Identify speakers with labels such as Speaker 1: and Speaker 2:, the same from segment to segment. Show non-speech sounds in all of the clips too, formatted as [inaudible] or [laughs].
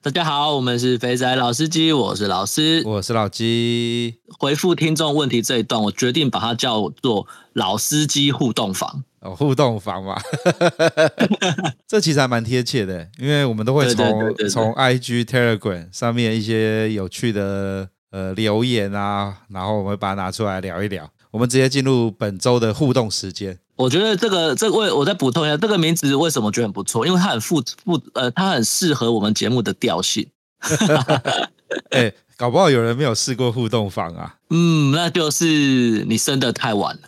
Speaker 1: 大家好，我们是肥仔老司机，我是老师，
Speaker 2: 我是老鸡。
Speaker 1: 回复听众问题这一段，我决定把它叫做“老司机互动房”。
Speaker 2: 哦，互动房嘛，[laughs] 这其实还蛮贴切的，因为我们都会从从 IG、Telegram 上面一些有趣的呃留言啊，然后我们会把它拿出来聊一聊。我们直接进入本周的互动时间。
Speaker 1: 我觉得这个这个我我再补充一下，这个名字为什么觉得很不错？因为它很复复呃，它很适合我们节目的调性。[laughs]
Speaker 2: 哎、欸，搞不好有人没有试过互动房啊？
Speaker 1: 嗯，那就是你生的太晚了。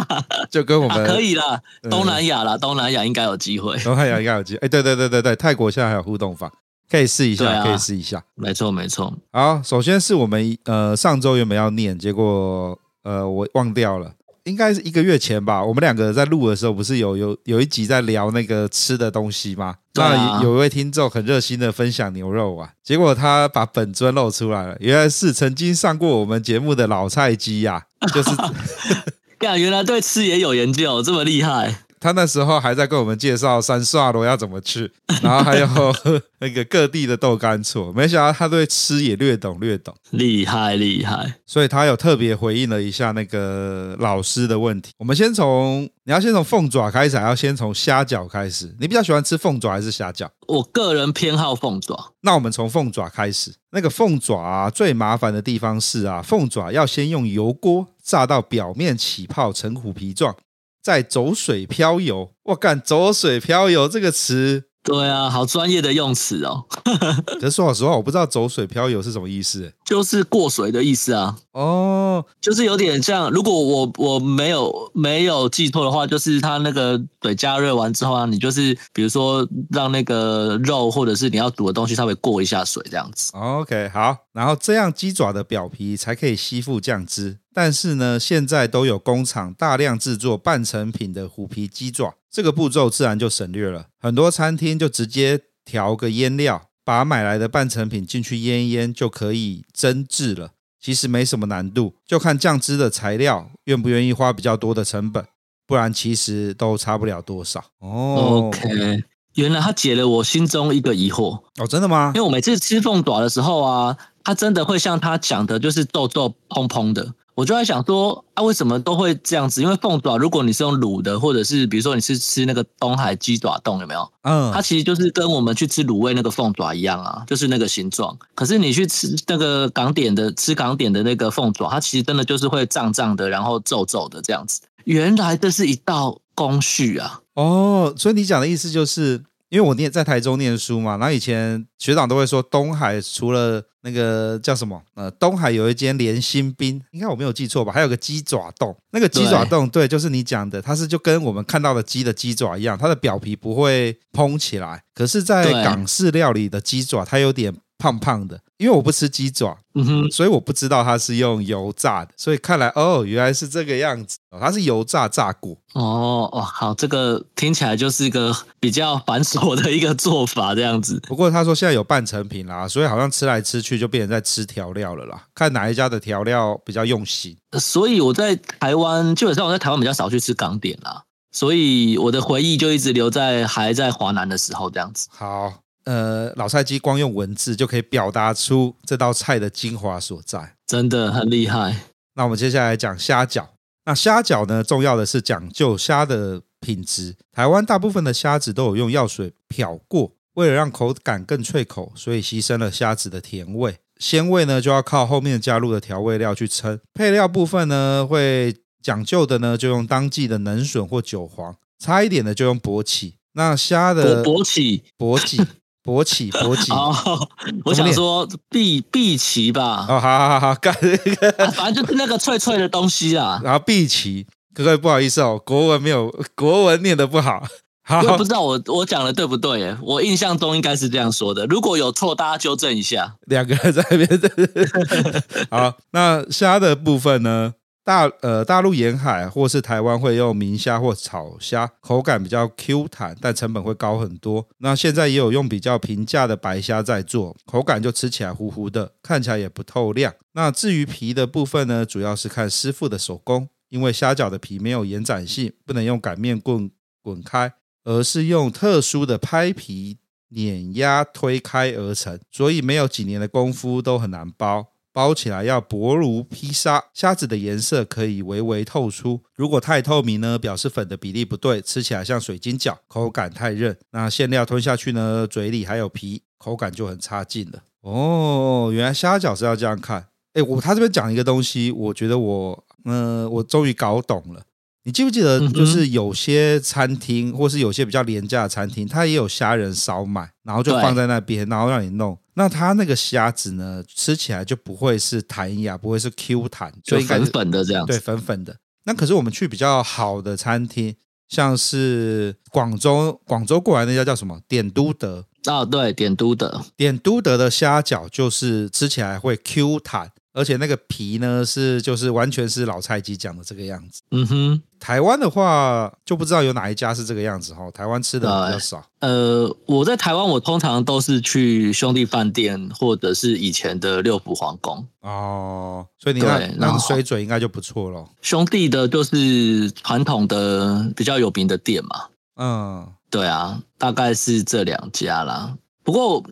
Speaker 1: [laughs]
Speaker 2: 就跟我们、
Speaker 1: 啊、可以啦，东南亚啦，东南亚应该有机会。
Speaker 2: 东南亚应该有机会。哎、欸，对对对对对，泰国现在还有互动房，可以试一下，
Speaker 1: 啊、
Speaker 2: 可以试一下。
Speaker 1: 没错没错。
Speaker 2: 好，首先是我们呃上周原本要念，结果呃我忘掉了。应该是一个月前吧，我们两个在录的时候，不是有有有一集在聊那个吃的东西吗？那有一位听众很热心的分享牛肉啊，结果他把本尊露出来了，原来是曾经上过我们节目的老菜鸡呀，就是，[laughs]
Speaker 1: 原来对吃也有研究，这么厉害。
Speaker 2: 他那时候还在跟我们介绍三沙罗要怎么吃，[laughs] 然后还有那个各地的豆干醋，没想到他对吃也略懂略懂，
Speaker 1: 厉害厉害。
Speaker 2: 所以他有特别回应了一下那个老师的问题。我们先从你要先从凤爪开始，还要先从虾饺开始？你比较喜欢吃凤爪还是虾饺？
Speaker 1: 我个人偏好凤爪。
Speaker 2: 那我们从凤爪开始。那个凤爪啊，最麻烦的地方是啊，凤爪要先用油锅炸到表面起泡成虎皮状。在走水漂游，我干走水漂游这个词，
Speaker 1: 对啊，好专业的用词哦。[laughs]
Speaker 2: 可是说老实话，我不知道走水漂游是什么意思，
Speaker 1: 就是过水的意思啊。哦，就是有点像，如果我我没有没有记错的话，就是它那个水加热完之后啊，你就是比如说让那个肉或者是你要煮的东西稍微过一下水这样子。
Speaker 2: OK，好，然后这样鸡爪的表皮才可以吸附酱汁。但是呢，现在都有工厂大量制作半成品的虎皮鸡爪，这个步骤自然就省略了。很多餐厅就直接调个腌料，把买来的半成品进去腌一腌就可以蒸制了。其实没什么难度，就看酱汁的材料愿不愿意花比较多的成本，不然其实都差不了多少。
Speaker 1: 哦，OK，原来他解了我心中一个疑惑。
Speaker 2: 哦，真的吗？
Speaker 1: 因为我每次吃凤爪的时候啊，它真的会像他讲的，就是豆豆蓬蓬的。我就在想说，啊，为什么都会这样子？因为凤爪，如果你是用卤的，或者是比如说你是吃那个东海鸡爪冻，有没有？嗯，它其实就是跟我们去吃卤味那个凤爪一样啊，就是那个形状。可是你去吃那个港点的，吃港点的那个凤爪，它其实真的就是会胀胀的，然后皱皱的这样子。原来这是一道工序啊！
Speaker 2: 哦，所以你讲的意思就是。因为我念在台中念书嘛，然后以前学长都会说东海除了那个叫什么，呃，东海有一间连心冰，应该我没有记错吧？还有个鸡爪冻，那个鸡爪冻，对，就是你讲的，它是就跟我们看到的鸡的鸡爪一样，它的表皮不会蓬起来，可是，在港式料理的鸡爪，它有点胖胖的。因为我不吃鸡爪，嗯哼，所以我不知道它是用油炸的，所以看来哦，原来是这个样子，它是油炸炸过。
Speaker 1: 哦哦，好，这个听起来就是一个比较繁琐的一个做法，这样子。
Speaker 2: 不过他说现在有半成品啦，所以好像吃来吃去就变成在吃调料了啦，看哪一家的调料比较用心。
Speaker 1: 所以我在台湾，基本上我在台湾比较少去吃港点啦，所以我的回忆就一直留在还在华南的时候这样子。
Speaker 2: 好。呃，老菜鸡光用文字就可以表达出这道菜的精华所在，
Speaker 1: 真的很厉害。
Speaker 2: 那我们接下来讲虾饺。那虾饺呢，重要的是讲究虾的品质。台湾大部分的虾子都有用药水漂过，为了让口感更脆口，所以牺牲了虾子的甜味，鲜味呢就要靠后面加入的调味料去撑。配料部分呢，会讲究的呢，就用当季的嫩笋或韭黄，差一点的就用勃起。那虾的
Speaker 1: 勃起，
Speaker 2: 勃起。勃起，[laughs] 勃起。哦，
Speaker 1: 我想说碧碧琪吧。
Speaker 2: 哦，好好好好，干那个，
Speaker 1: 反正就是那个脆脆的东西啊。[laughs]
Speaker 2: 然后碧琪，哥哥不好意思哦，国文没有，国文念的不好。好，
Speaker 1: 我不知道我我讲的对不对耶？我印象中应该是这样说的。如果有错，大家纠正一下。
Speaker 2: 两个人在那边。[laughs] 好，那虾的部分呢？大呃大陆沿海或是台湾会用明虾或草虾，口感比较 Q 弹，但成本会高很多。那现在也有用比较平价的白虾在做，口感就吃起来糊糊的，看起来也不透亮。那至于皮的部分呢，主要是看师傅的手工，因为虾饺的皮没有延展性，不能用擀面棍滚开，而是用特殊的拍皮碾压推开而成，所以没有几年的功夫都很难包。包起来要薄如披萨，虾子的颜色可以微微透出。如果太透明呢，表示粉的比例不对，吃起来像水晶饺，口感太韧。那馅料吞下去呢，嘴里还有皮，口感就很差劲了。哦，原来虾饺是要这样看。哎，我他这边讲一个东西，我觉得我，嗯、呃，我终于搞懂了。你记不记得，就是有些餐厅，或是有些比较廉价的餐厅，它也有虾仁烧卖，然后就放在那边，然后让你弄。那它那个虾子呢，吃起来就不会是弹牙，不会是 Q 弹，
Speaker 1: 就粉粉的这样。
Speaker 2: 对，粉粉的。那可是我们去比较好的餐厅，像是广州广州过来那家叫什么？点都德。
Speaker 1: 哦，对，点都德。
Speaker 2: 点都德的虾饺就是吃起来会 Q 弹。而且那个皮呢，是就是完全是老菜鸡讲的这个样子。
Speaker 1: 嗯哼，
Speaker 2: 台湾的话就不知道有哪一家是这个样子哈。台湾吃的比较少。
Speaker 1: 呃，我在台湾，我通常都是去兄弟饭店或者是以前的六福皇宫。
Speaker 2: 哦，所以你看那个水准应该就不错咯。
Speaker 1: 兄弟的就是传统的比较有名的店嘛。
Speaker 2: 嗯，
Speaker 1: 对啊，大概是这两家啦。不过，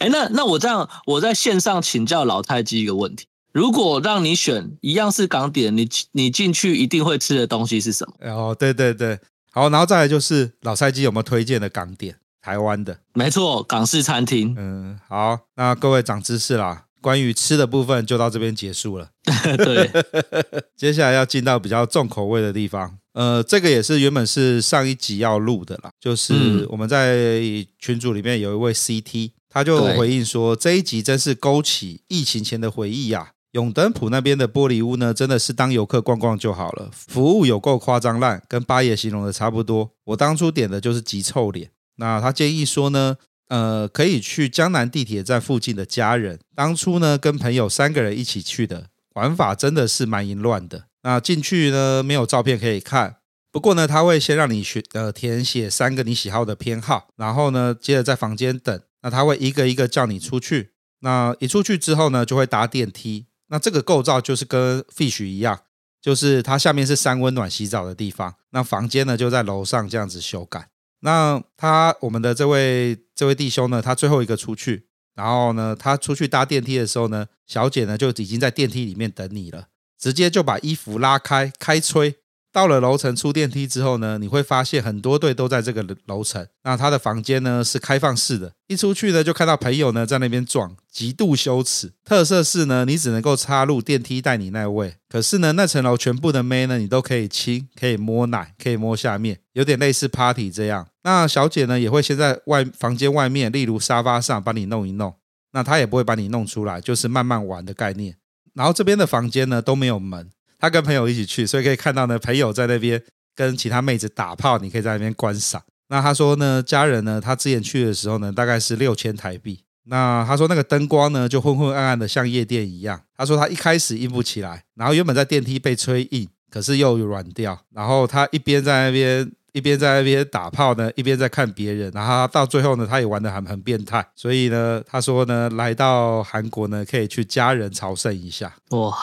Speaker 1: 哎，那那我这样，我在线上请教老太鸡一个问题。如果让你选一样是港点，你你进去一定会吃的东西是什么？
Speaker 2: 哦，对对对，好，然后再来就是老赛鸡有没有推荐的港点？台湾的，
Speaker 1: 没错，港式餐厅。
Speaker 2: 嗯，好，那各位长知识啦，关于吃的部分就到这边结束了。[laughs]
Speaker 1: 对，[laughs]
Speaker 2: 接下来要进到比较重口味的地方。呃，这个也是原本是上一集要录的啦，就是我们在群组里面有一位 CT，他就回应说，这一集真是勾起疫情前的回忆呀。永登浦那边的玻璃屋呢，真的是当游客逛逛就好了，服务有够夸张烂，跟八爷形容的差不多。我当初点的就是极臭脸。那他建议说呢，呃，可以去江南地铁站附近的家人。当初呢，跟朋友三个人一起去的，玩法真的是蛮淫乱的。那进去呢，没有照片可以看，不过呢，他会先让你选呃填写三个你喜好的偏好，然后呢，接着在房间等。那他会一个一个叫你出去。那一出去之后呢，就会搭电梯。那这个构造就是跟 Fish 一样，就是它下面是三温暖洗澡的地方，那房间呢就在楼上这样子修改。那他我们的这位这位弟兄呢，他最后一个出去，然后呢，他出去搭电梯的时候呢，小姐呢就已经在电梯里面等你了，直接就把衣服拉开开吹。到了楼层出电梯之后呢，你会发现很多对都在这个楼层。那他的房间呢是开放式的，一出去呢就看到朋友呢在那边撞，极度羞耻。特色是呢，你只能够插入电梯带你那位，可是呢那层楼全部的妹呢你都可以亲，可以摸奶，可以摸下面，有点类似 party 这样。那小姐呢也会先在外房间外面，例如沙发上帮你弄一弄，那她也不会把你弄出来，就是慢慢玩的概念。然后这边的房间呢都没有门。他跟朋友一起去，所以可以看到呢，朋友在那边跟其他妹子打炮，你可以在那边观赏。那他说呢，家人呢，他之前去的时候呢，大概是六千台币。那他说那个灯光呢，就昏昏暗暗的，像夜店一样。他说他一开始硬不起来，然后原本在电梯被吹硬，可是又软掉。然后他一边在那边一边在那边打炮呢，一边在看别人。然后到最后呢，他也玩得很很变态。所以呢，他说呢，来到韩国呢，可以去家人朝圣一下。
Speaker 1: 哇！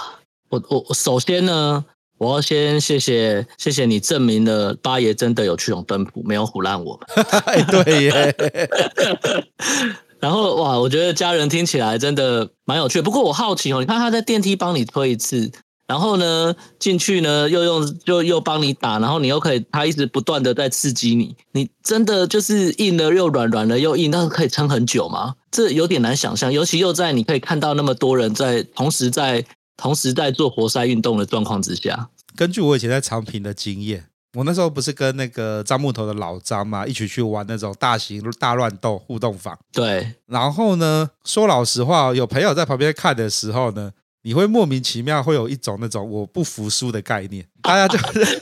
Speaker 1: 我我首先呢，我要先谢谢谢谢你证明了八爷真的有去永登浦，没有唬烂我
Speaker 2: 们。[laughs] 对耶。[laughs]
Speaker 1: 然后哇，我觉得家人听起来真的蛮有趣的。不过我好奇哦，你看他在电梯帮你推一次，然后呢进去呢又用又又帮你打，然后你又可以他一直不断的在刺激你，你真的就是硬了又软，软了又硬，那可以撑很久吗？这有点难想象，尤其又在你可以看到那么多人在同时在。同时在做活塞运动的状况之下，
Speaker 2: 根据我以前在长平的经验，我那时候不是跟那个张木头的老张嘛，一起去玩那种大型大乱斗互动房。
Speaker 1: 对，
Speaker 2: 然后呢，说老实话，有朋友在旁边看的时候呢，你会莫名其妙会有一种那种我不服输的概念，大家就是，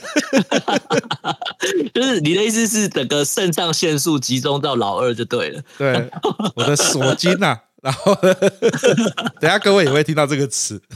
Speaker 2: [laughs]
Speaker 1: 就是你的意思是整个肾上腺素集中到老二就对了。
Speaker 2: 对，我的锁精呐。然后，[laughs] 等下各位也会听到这个词。[laughs]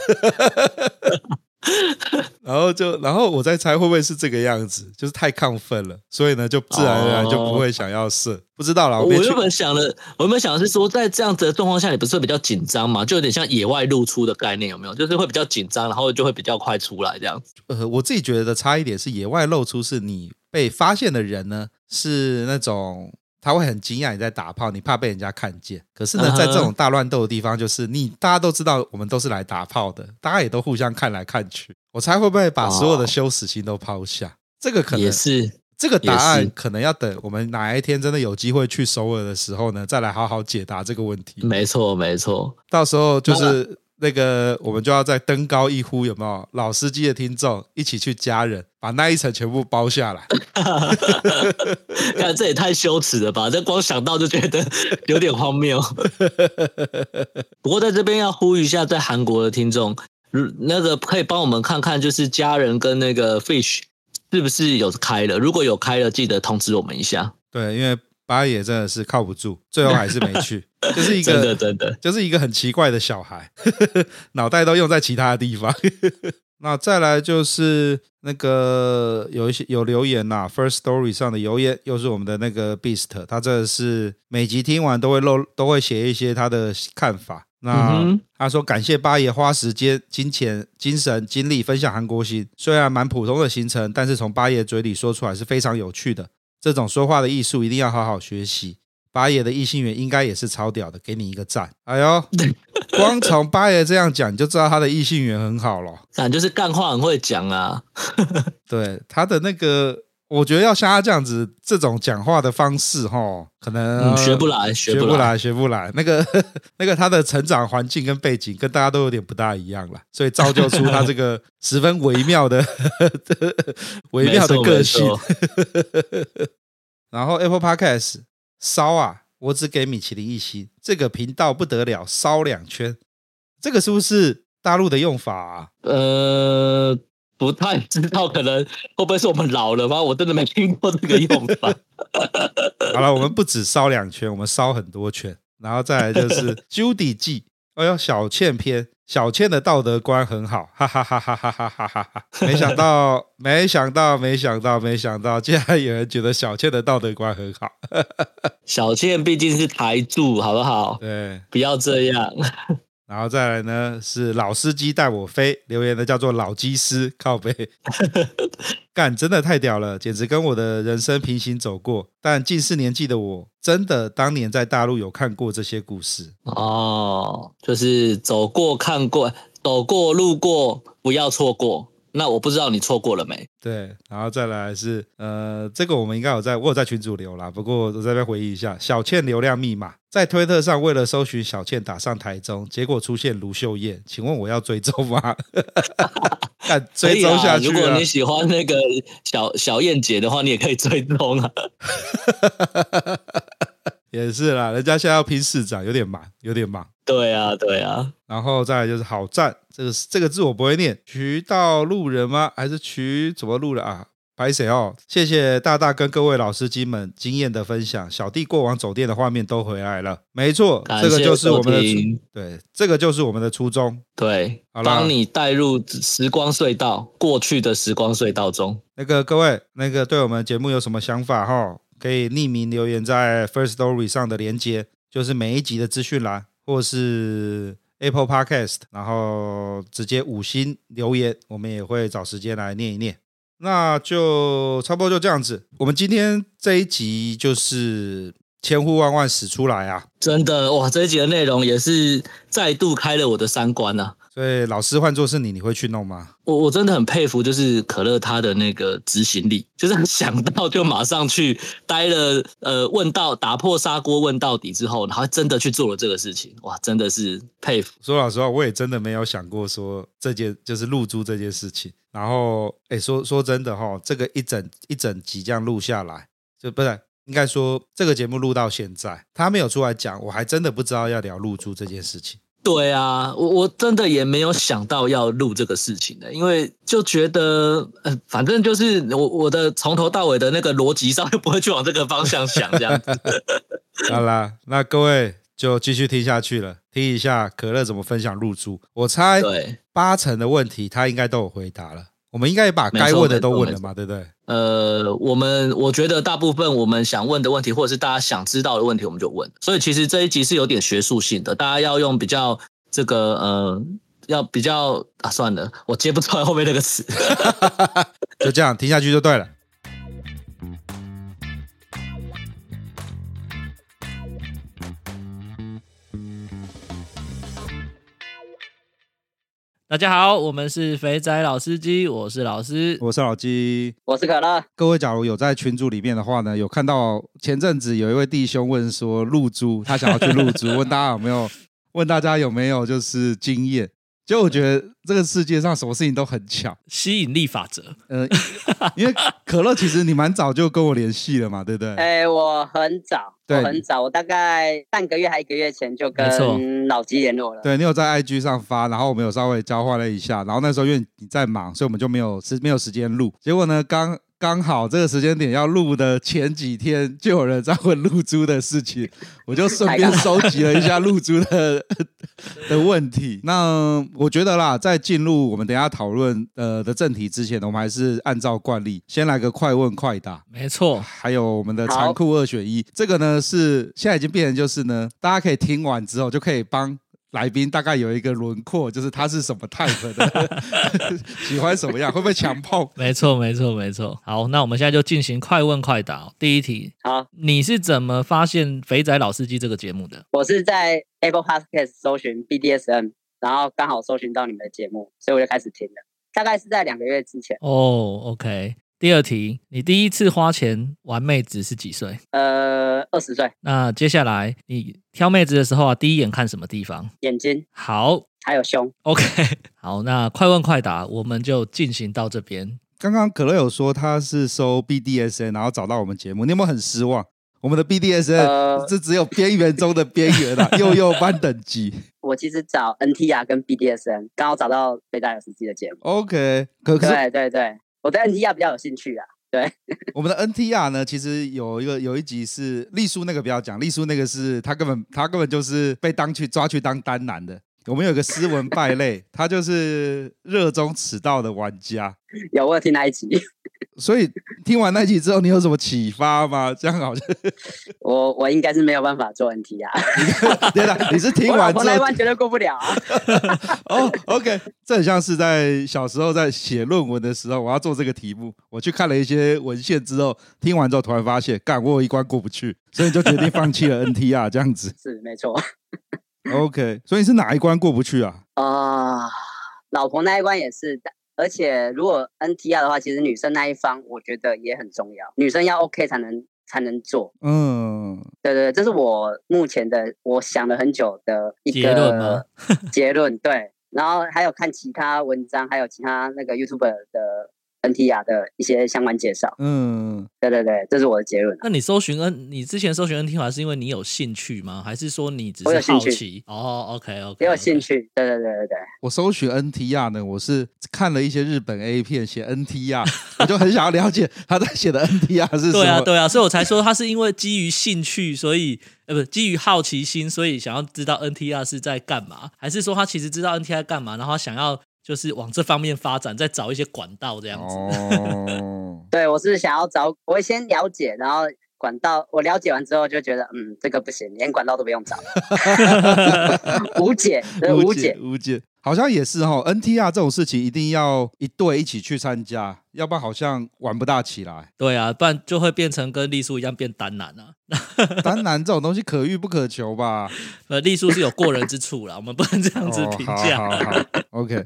Speaker 2: 然后就，然后我在猜会不会是这个样子，就是太亢奋了，所以呢，就自然而然就不会想要射。哦、不知道啦，我，
Speaker 1: 我原本想的，我原本想的是说，在这样子的状况下，你不是会比较紧张嘛？就有点像野外露出的概念，有没有？就是会比较紧张，然后就会比较快出来这样子。
Speaker 2: 呃，我自己觉得的差一点是，野外露出是你被发现的人呢，是那种。他会很惊讶你在打炮，你怕被人家看见。可是呢，在这种大乱斗的地方，就是你大家都知道我们都是来打炮的，大家也都互相看来看去。我猜会不会把所有的羞耻心都抛下？这个可能
Speaker 1: 也是
Speaker 2: 这个答案，可能要等我们哪一天真的有机会去首尔的时候呢，再来好好解答这个问题。
Speaker 1: 没错，没错，
Speaker 2: 到时候就是。那个，我们就要再登高一呼，有没有老司机的听众一起去加人，把那一层全部包下来？[laughs]
Speaker 1: 看这也太羞耻了吧！这光想到就觉得有点荒谬。[laughs] 不过在这边要呼吁一下，在韩国的听众，那个可以帮我们看看，就是家人跟那个 Fish 是不是有开了？如果有开了，记得通知我们一下。
Speaker 2: 对，因为。八爷真的是靠不住，最后还是没去，[laughs] 就是一个
Speaker 1: 真的真的，
Speaker 2: 就是一个很奇怪的小孩，[laughs] 脑袋都用在其他的地方。[laughs] 那再来就是那个有一些有留言呐，First Story 上的留言，又是我们的那个 Beast，他这是每集听完都会漏，都会写一些他的看法。那他说感谢八爷花时间、金钱、精神、精力分享韩国行，虽然蛮普通的行程，但是从八爷嘴里说出来是非常有趣的。这种说话的艺术一定要好好学习。八爷的异性缘应该也是超屌的，给你一个赞。哎呦，光从八爷这样讲，你就知道他的异性缘很好了。
Speaker 1: 感 [laughs] 就是干话很会讲啊。[laughs]
Speaker 2: 对他的那个。我觉得要像他这样子，这种讲话的方式，哈，可能
Speaker 1: 学不来，学
Speaker 2: 不来，学不来。那个，[laughs] 那个，他的成长环境跟背景跟大家都有点不大一样了，所以造就出他这个 [laughs] 十分微妙的、[laughs] 微妙的个性。然后 Apple Podcast 烧啊，我只给米其林一星，这个频道不得了，烧两圈，这个是不是大陆的用法啊？
Speaker 1: 呃。不太知道，可能会不会是我们老了吗？我真的没听过这个用法。[laughs]
Speaker 2: 好了，我们不止烧两圈，我们烧很多圈，然后再来就是 [laughs] Judy 记。哎呦，小倩篇，小倩的道德观很好，哈哈哈哈哈哈哈哈哈！没想到，没想到，没想到，没想到，竟然有人觉得小倩的道德观很好。[laughs]
Speaker 1: 小倩毕竟是台柱，好不好？
Speaker 2: 对，
Speaker 1: 不要这样。
Speaker 2: 然后再来呢，是老司机带我飞，留言的叫做老机师靠背，[laughs] 干真的太屌了，简直跟我的人生平行走过。但近四年纪的我，真的当年在大陆有看过这些故事
Speaker 1: 哦，就是走过看过，走过路过，不要错过。那我不知道你错过了没？
Speaker 2: 对，然后再来是呃，这个我们应该有在，我有在群主留啦。不过我在这边回忆一下，小倩流量密码在推特上为了搜寻小倩打上台中，结果出现卢秀燕，请问我要追踪吗？[laughs] 看追踪下去、啊。
Speaker 1: 如果你喜欢那个小小燕姐的话，你也可以追踪啊。[laughs]
Speaker 2: 也是啦，人家现在要拼市长，有点忙，有点忙。
Speaker 1: 对啊，对啊。
Speaker 2: 然后再来就是好赞，这个这个字我不会念，渠道路人吗？还是渠怎么路人啊？白谁哦？谢谢大大跟各位老司机们经验的分享，小弟过往走店的画面都回来了。没错，这个就是我们的初，对，这个就是我们的初衷。
Speaker 1: 对，好啦，帮你带入时光隧道，过去的时光隧道中。
Speaker 2: 那个各位，那个对我们节目有什么想法哈？可以匿名留言在 First Story 上的连接，就是每一集的资讯栏，或是 Apple Podcast，然后直接五星留言，我们也会找时间来念一念。那就差不多就这样子。我们今天这一集就是千呼万唤始出来啊！
Speaker 1: 真的哇，这一集的内容也是再度开了我的三观啊。
Speaker 2: 对，老师换作是你，你会去弄吗？
Speaker 1: 我我真的很佩服，就是可乐他的那个执行力，就是想到就马上去待了，呃，问到打破砂锅问到底之后，然后真的去做了这个事情，哇，真的是佩服。
Speaker 2: 说老实话，我也真的没有想过说这件就是露珠这件事情。然后，哎，说说真的哈，这个一整一整集这样录下来，就不是应该说这个节目录到现在，他没有出来讲，我还真的不知道要聊露珠这件事情。
Speaker 1: 对啊，我我真的也没有想到要录这个事情的，因为就觉得，呃，反正就是我我的从头到尾的那个逻辑上就不会去往这个方向想这样子。[laughs]
Speaker 2: 好啦，那各位就继续听下去了，听一下可乐怎么分享入住。我猜，对八成的问题他应该都有回答了。我们应该也把该问的都问了嘛，对不对？
Speaker 1: 呃，我们我觉得大部分我们想问的问题，或者是大家想知道的问题，我们就问。所以其实这一集是有点学术性的，大家要用比较这个呃，要比较啊，算了，我接不出来后面那个词，[laughs]
Speaker 2: 就这样听下去就对了。
Speaker 3: 大家好，我们是肥仔老司机，我是老师，
Speaker 2: 我是老鸡，
Speaker 4: 我是可乐。
Speaker 2: 各位，假如有在群组里面的话呢，有看到前阵子有一位弟兄问说露珠，他想要去露珠，[laughs] 问大家有没有，问大家有没有就是经验。就我觉得这个世界上什么事情都很巧，
Speaker 3: 吸引力法则。
Speaker 2: 呃，因为可乐其实你蛮早就跟我联系了嘛，对不对？[laughs]
Speaker 4: 哎、欸，我很早，对我很早，我大概半个月还一个月前就跟老吉联络了。
Speaker 2: 对，你有在 IG 上发，然后我们有稍微交换了一下，然后那时候因为你在忙，所以我们就没有时没有时间录。结果呢，刚刚好这个时间点要录的前几天，就有人在问露珠的事情，[laughs] 我就顺便收集了一下露珠的 [laughs] 的问题。那我觉得啦，在进入我们等一下讨论呃的正题之前呢，我们还是按照惯例，先来个快问快答。
Speaker 3: 没错，
Speaker 2: 还有我们的残酷二选一，这个呢是现在已经变成就是呢，大家可以听完之后就可以帮。来宾大概有一个轮廓，就是他是什么 type 的，[laughs] 喜欢什么样，会不会强碰？
Speaker 3: 没错，没错，没错。好，那我们现在就进行快问快答。第一题，
Speaker 4: 好，
Speaker 3: 你是怎么发现《肥仔老司机》这个节目的？
Speaker 4: 我是在 Apple Podcast 搜寻 BDSM，然后刚好搜寻到你们的节目，所以我就开始听了。大概是在两个月之前。
Speaker 3: 哦，OK。第二题，你第一次花钱玩妹子是几岁？
Speaker 4: 呃，二十岁。
Speaker 3: 那接下来你挑妹子的时候啊，第一眼看什么地方？
Speaker 4: 眼睛。
Speaker 3: 好，
Speaker 4: 还有胸。
Speaker 3: OK，[laughs] 好，那快问快答，我们就进行到这边。
Speaker 2: 刚刚可乐有说他是搜 BDSN，然后找到我们节目，你有没有很失望？我们的 BDSN 这只有边缘中的边缘啊，[laughs] 幼幼班等级。[laughs]
Speaker 4: 我其实找 NTR 跟 BDSN，刚好找到北大有司机的节目。
Speaker 2: OK，可可是
Speaker 4: 对对对。我对 NTR 比较有兴趣啊，对。[laughs]
Speaker 2: 我们的 NTR 呢，其实有一个有一集是丽叔那个不要讲，丽叔那个是他根本他根本就是被当去抓去当单男的。我们有个斯文败类，他就是热衷迟到的玩家。
Speaker 4: 有，我有听那一集。
Speaker 2: 所以听完那一集之后，你有什么启发吗？这样好像 [laughs]
Speaker 4: 我我应该是没有办法做 NT 啊。[laughs]
Speaker 2: 对了，你是听完之后，我那一关
Speaker 4: 绝对过不了啊。[laughs]
Speaker 2: 哦、oh,，OK，这很像是在小时候在写论文的时候，我要做这个题目，我去看了一些文献之后，听完之后突然发现，干，我有一关过不去，所以就决定放弃了 NTR 这样子。
Speaker 4: 是没错。
Speaker 2: OK，所以是哪一关过不去啊？
Speaker 4: 啊，uh, 老婆那一关也是。而且如果 NTR 的话，其实女生那一方我觉得也很重要，女生要 OK 才能才能做。嗯，对对，这是我目前的我想了很久的一个结论。[laughs] 结论对，然后还有看其他文章，还有其他那个 YouTuber 的。NTR 的一些相关介绍，嗯，对对对，这是我的结论。
Speaker 3: 那你搜寻 N，你之前搜寻 NTR 是因为你有兴趣吗？还是说你只是好奇？哦，OK OK，
Speaker 4: 也有兴趣。对对对对对。
Speaker 2: 我搜寻 NTR 呢，我是看了一些日本 A 片写 NTR，我就很想要了解 [laughs] 他在写的 NTR 是什么。
Speaker 3: 对啊对啊，所以我才说他是因为基于兴趣，所以呃不基于好奇心，所以想要知道 NTR 是在干嘛？还是说他其实知道 NTR 干嘛，然后他想要？就是往这方面发展，再找一些管道这样子。
Speaker 4: 哦，[laughs] 对，我是想要找，我会先了解，然后管道我了解完之后就觉得，嗯，这个不行，连管道都不用找，[laughs] 无解，无解，
Speaker 2: 无解。好像也是哈，NTR 这种事情一定要一对一起去参加，要不然好像玩不大起来。
Speaker 3: 对啊，不然就会变成跟丽叔一样变单男啊。[laughs] [laughs]
Speaker 2: 单男这种东西可遇不可求吧？
Speaker 3: 呃，丽叔是有过人之处啦，我们不能这样子评价。
Speaker 2: 哦、好好好，OK。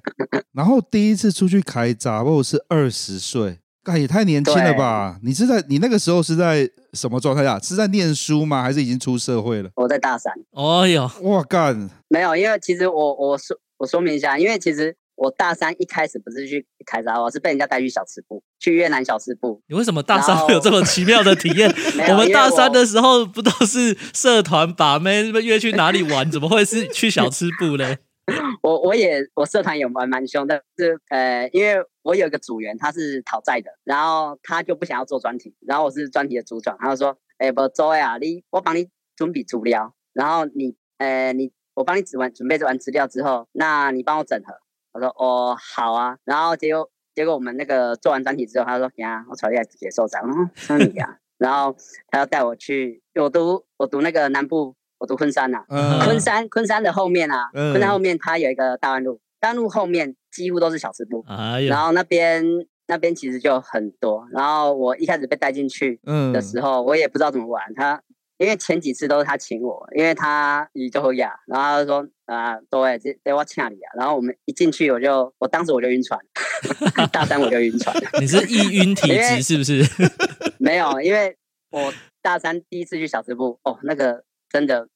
Speaker 2: 然后第一次出去开闸，我是二十岁，那也太年轻了吧？你是在你那个时候是在什么状态下？是在念书吗？还是已经出社会了？
Speaker 4: 我在大三。
Speaker 3: 哦哟，
Speaker 2: 哇干，
Speaker 4: 没有，因为其实我我说。我说明一下，因为其实我大三一开始不是去开闸，我是被人家带去小吃部，去越南小吃部。
Speaker 3: 你为什么大三会有这么奇妙的体验？[laughs] 我，我们大三的时候不都是社团把妹，约去哪里玩？怎么会是去小吃部呢？[laughs]
Speaker 4: 我我也我社团也玩蛮凶，但是呃，因为我有一个组员他是讨债的，然后他就不想要做专题，然后我是专题的组长，他就说：“哎、欸，不周啊，你我帮你准备资料，然后你呃你。”我帮你指完准备完资料之后，那你帮我整合。我说哦好啊，然后结果结果我们那个做完专题之后，他说：“呀，我考一下直接受伤。”嗯，说你呀，然后他要带我去，我读我读那个南部，我读昆山呐、啊，嗯、昆山昆山的后面啊，嗯、昆山后面它有一个大湾路，大湾路后面几乎都是小吃部，哎、呦然后那边那边其实就很多。然后我一开始被带进去的时候，嗯、我也不知道怎么玩，他。因为前几次都是他请我，因为他语都会哑，然后他就说啊，对，这这我请你啊。然后我们一进去，我就我当时我就晕船，[laughs] 大三我就晕船。
Speaker 3: 你是易晕体质是不是？[laughs]
Speaker 4: 没有，因为我大三第一次去小吃部，哦，那个真的，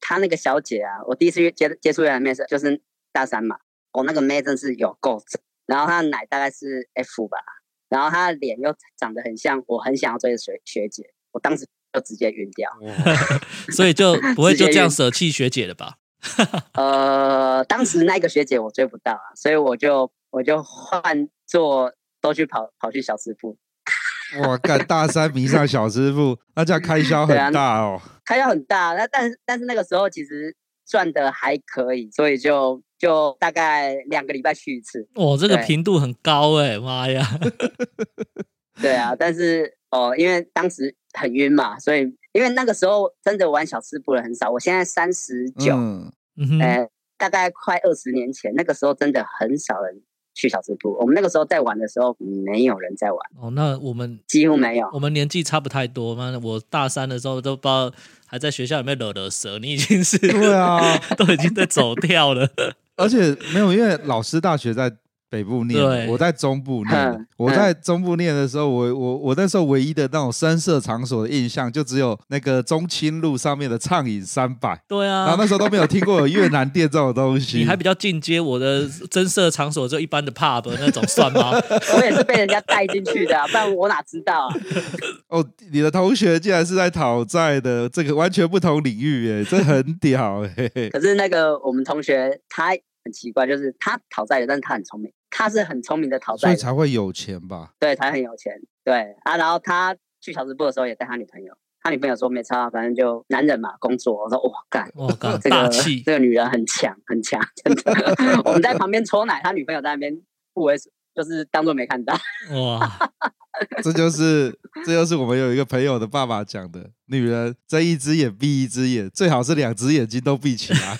Speaker 4: 他那个小姐啊，我第一次接接触原来面试就是大三嘛，哦，那个妹真是有够正，然后她的奶大概是 F 吧，然后她的脸又长得很像我很想要追的学学姐，我当时。就直接晕掉，[laughs]
Speaker 3: 所以就不会就这样舍弃学姐了吧？[laughs]
Speaker 4: 呃，当时那个学姐我追不到啊，所以我就我就换做都去跑跑去小师傅。[laughs]
Speaker 2: 我，干大三迷上小师傅，那这样开销很大哦。
Speaker 4: 啊、开销很大，那但是但是那个时候其实赚的还可以，所以就就大概两个礼拜去一次。
Speaker 3: 哦，这个频度很高哎，妈呀！
Speaker 4: 对啊，但是哦，因为当时。很晕嘛，所以因为那个时候真的玩小吃部的很少。我现在三十九，呃，大概快二十年前，那个时候真的很少人去小吃部。我们那个时候在玩的时候，没有人在玩。
Speaker 3: 哦，那我们
Speaker 4: 几乎没有。
Speaker 3: 我们年纪差不太多嘛。我大三的时候都不知道还在学校里面惹惹蛇，你已经是
Speaker 2: 对啊，[laughs]
Speaker 3: 都已经在走掉了。
Speaker 2: 而且没有，因为老师大学在。北部念，我在中部念。嗯、我在中部念的时候，我我我那时候唯一的那种声色场所的印象，就只有那个中清路上面的畅饮三百。
Speaker 3: 对啊，
Speaker 2: 然后那时候都没有听过有越南店这种东西。
Speaker 3: 你还比较进阶，我的声色场所就一般的 pub 那种算吗？[laughs]
Speaker 4: 我也是被人家带进去的、啊，不然我哪知道啊？
Speaker 2: 哦，你的同学竟然是在讨债的，这个完全不同领域耶，这很屌哎。
Speaker 4: 可是那个我们同学他很奇怪，就是他讨债的，但是他很聪明。他是很聪明的讨债，
Speaker 2: 所以才会有钱吧？
Speaker 4: 对，才很有钱。对啊，然后他去小吃部的时候也带他女朋友，他女朋友说没差，反正就男人嘛，工作。我说哇干，
Speaker 3: 哇
Speaker 4: 干，[laughs] 这
Speaker 3: 个气
Speaker 4: 这个女人很强很强，真的。[laughs] 我们在旁边抽奶，他女朋友在那边不为，就是当做没看到。哇。[laughs]
Speaker 2: 这就是，这就是我们有一个朋友的爸爸讲的：女人睁一只眼闭一只眼，最好是两只眼睛都闭起来。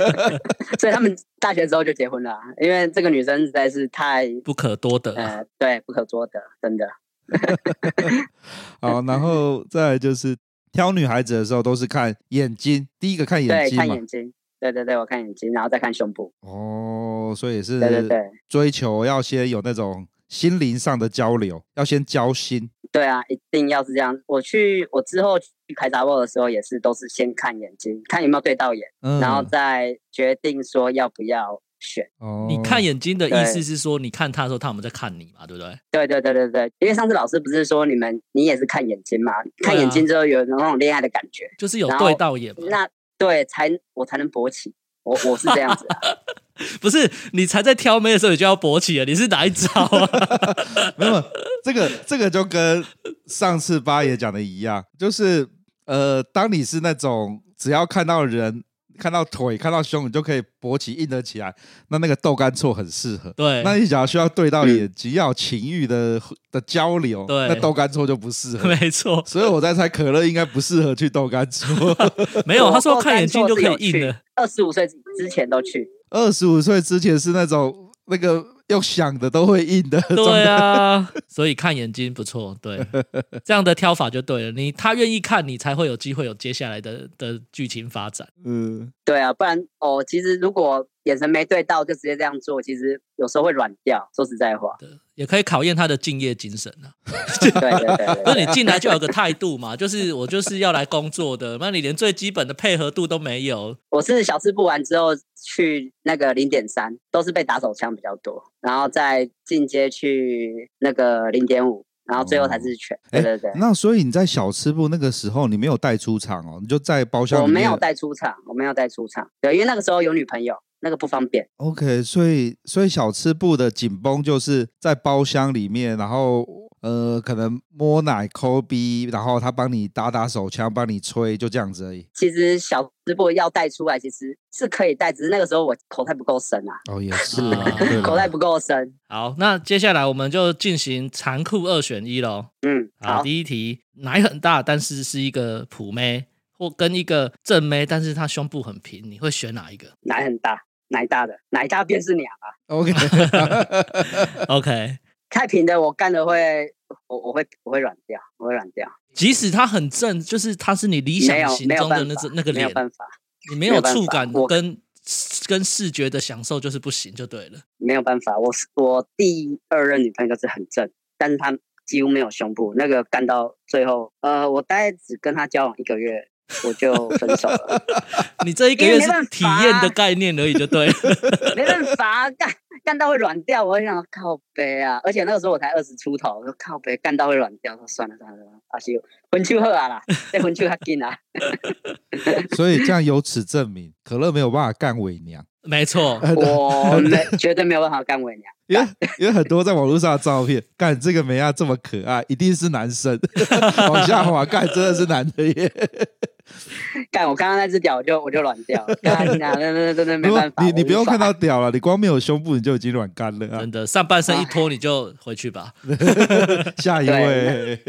Speaker 2: [laughs]
Speaker 4: 所以他们大学之后就结婚了，因为这个女生实在是太
Speaker 3: 不可多得。
Speaker 4: 呃，对，不可多得，真的。[laughs]
Speaker 2: 好，然后再来就是挑女孩子的时候，都是看眼睛，第一个看眼睛，
Speaker 4: 对，看眼睛。对对对，我看眼睛，然后再看胸部。
Speaker 2: 哦，所以是对对对，追求要先有那种。心灵上的交流要先交心，
Speaker 4: 对啊，一定要是这样。我去，我之后去开杂货的时候也是，都是先看眼睛，看有没有对到眼，嗯、然后再决定说要不要选。
Speaker 3: 哦，你看眼睛的意思是说，你看他的时候，他们在看你嘛，对不对？
Speaker 4: 对对对对对，因为上次老师不是说你们你也是看眼睛嘛？看眼睛之后有那种恋爱的感觉，
Speaker 3: 就是有对到眼嘛。
Speaker 4: 那对，才我才能勃起。我我是这样子啊。[laughs]
Speaker 3: 不是你才在挑眉的时候，你就要勃起了？你是哪一招啊？[laughs]
Speaker 2: 没有，这个这个就跟上次八爷讲的一样，就是呃，当你是那种只要看到人、看到腿、看到胸，你就可以勃起硬得起来，那那个豆干错很适合。
Speaker 3: 对，
Speaker 2: 那你只要需要对到眼睛，要有情欲的的交流，对，那豆干错就不适合。[laughs]
Speaker 3: 没错，
Speaker 2: 所以我在猜可乐应该不适合去豆干错。[laughs]
Speaker 3: 没有，他说看眼睛就可以硬的，
Speaker 4: 二十五岁之前都去。
Speaker 2: 二十五岁之前是那种那个用想的都会硬的，
Speaker 3: 对啊，所以看眼睛不错，对，[laughs] 这样的挑法就对了。你他愿意看你，才会有机会有接下来的的剧情发展。
Speaker 2: 嗯，
Speaker 4: 对啊，不然哦，其实如果眼神没对到，就直接这样做，其实有时候会软掉。说实在话。
Speaker 3: 也可以考验他的敬业精神啊！
Speaker 4: 对对对，
Speaker 3: 那你进来就有个态度嘛，就是我就是要来工作的，那你连最基本的配合度都没有。
Speaker 4: 我是小吃部完之后去那个零点三，都是被打手枪比较多，然后再进阶去那个零点五，然后最后才是全。对对对。
Speaker 2: 那所以你在小吃部那个时候，你没有带出场哦，你就在包厢。
Speaker 4: 我没有带出场，我没有带出场。对，因为那个时候有女朋友，那个不方便。
Speaker 2: OK，所以所以小吃部的紧绷就是在包厢里面，然后呃，可能摸奶抠逼，然后他帮你打打手枪，帮你吹，就这样子而已。
Speaker 4: 其实小吃部要带出来，其实是可以带，只是那个时候我口袋不够深啊。
Speaker 2: 哦，也是啊，[laughs]
Speaker 4: 口袋不够深。
Speaker 3: 好，那接下来我们就进行残酷二选一喽。
Speaker 4: 嗯，
Speaker 3: 好，第一题，奶很大，但是是一个普妹。或跟一个正妹，但是她胸部很平，你会选哪一个？
Speaker 4: 奶很大，奶大的，奶大便是娘啊。
Speaker 3: OK，OK，[laughs] [laughs]
Speaker 4: 太平的我干了会，我我会我会软掉，我会软掉。
Speaker 3: 即使它很正，就是它是你理想型中的那只那个脸，
Speaker 4: 没有办法，
Speaker 3: 你没有触感跟跟视觉的享受就是不行，就对了。
Speaker 4: 没有办法，我我第二任女朋友就是很正，但是她几乎没有胸部，那个干到最后，呃，我大概只跟她交往一个月。我就分手了。[laughs]
Speaker 3: 你这一个月是体验的概念而已，就对了。[laughs]
Speaker 4: 没办法，干干到会软掉，我会想靠背啊！而且那个时候我才二十出头，我说靠背干到会软掉，说算了算了，阿修分手好啊啦，再分手较紧啊。[laughs]
Speaker 2: 所以这样由此证明，可乐没有办法干伪娘。
Speaker 3: 没错，
Speaker 4: 我没绝对没有办法干伪娘。
Speaker 2: 因为因为很多在网络上的照片，[laughs] 干这个梅亚这么可爱，一定是男生。[laughs] 往下滑，干真的是男的耶。[laughs]
Speaker 4: 干我刚刚那只屌，我就我就软掉了。真的真的没办法。
Speaker 2: 你你不用看到屌了，你光没有胸部，你就已经软干了啊！
Speaker 3: 真的，上半身一脱，你就回去吧。
Speaker 2: 下一位，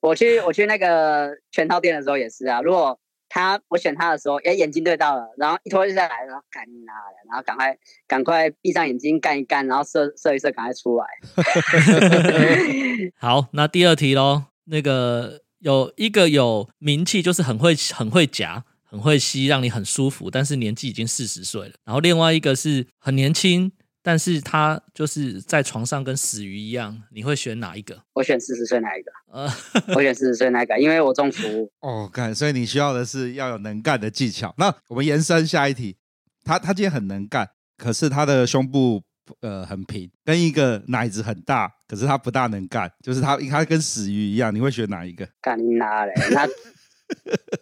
Speaker 4: 我去我去那个全套店的时候也是啊。如果他我选他的时候，哎，眼睛对到了，然后一拖就下来，然后干他了，然后赶快赶快闭上眼睛干一干，然后射射一射，赶快出来。[laughs] [laughs]
Speaker 3: 好，那第二题喽，那个。有一个有名气，就是很会很会夹，很会吸，让你很舒服，但是年纪已经四十岁了。然后另外一个是很年轻，但是他就是在床上跟死鱼一样。你会选哪一个？
Speaker 4: 我选四十岁那一个。呃，[laughs] 我选四十岁那个，因为我中服。
Speaker 2: 哦，干，所以你需要的是要有能干的技巧。那我们延伸下一题，他他今天很能干，可是他的胸部。呃，很平，跟一个奶子很大，可是他不大能干，就是他，他跟死鱼一样，你会选哪一个？
Speaker 4: 干你妈嘞！那，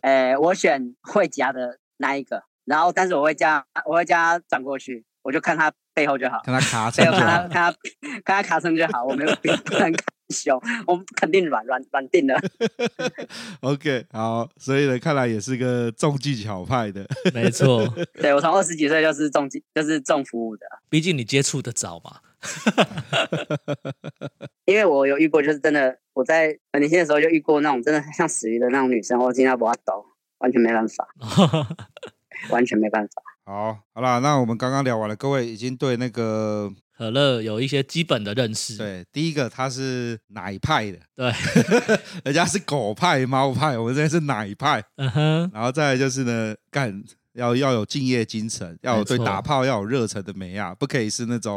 Speaker 4: 哎、欸，我选会夹的那一个，然后但是我会加，我会加转过去，我就看他背后就好，[laughs]
Speaker 2: 看他卡车，
Speaker 4: 看他看他看他卡车就好，我没有不能看。胸，我们肯定软软软定的。[laughs]
Speaker 2: OK，好，所以呢，看来也是个重技巧派的。[laughs]
Speaker 3: 没错，
Speaker 4: 对，我从二十几岁就是重技，就是重服务的。
Speaker 3: 毕竟你接触的早嘛。
Speaker 4: 因为我有遇过，就是真的，我在很年轻的时候就遇过那种真的像死鱼的那种女生，我今天不要抖，完全没办法，完全没办法。
Speaker 2: 好，好啦，那我们刚刚聊完了，各位已经对那个。
Speaker 3: 可乐有一些基本的认识。
Speaker 2: 对，第一个它是奶派的，
Speaker 3: 对，[laughs]
Speaker 2: 人家是狗派、猫派，我们这边是奶派。嗯哼，然后再来就是呢，干要要有敬业精神，要有对打炮要有热忱的美啊，不可以是那种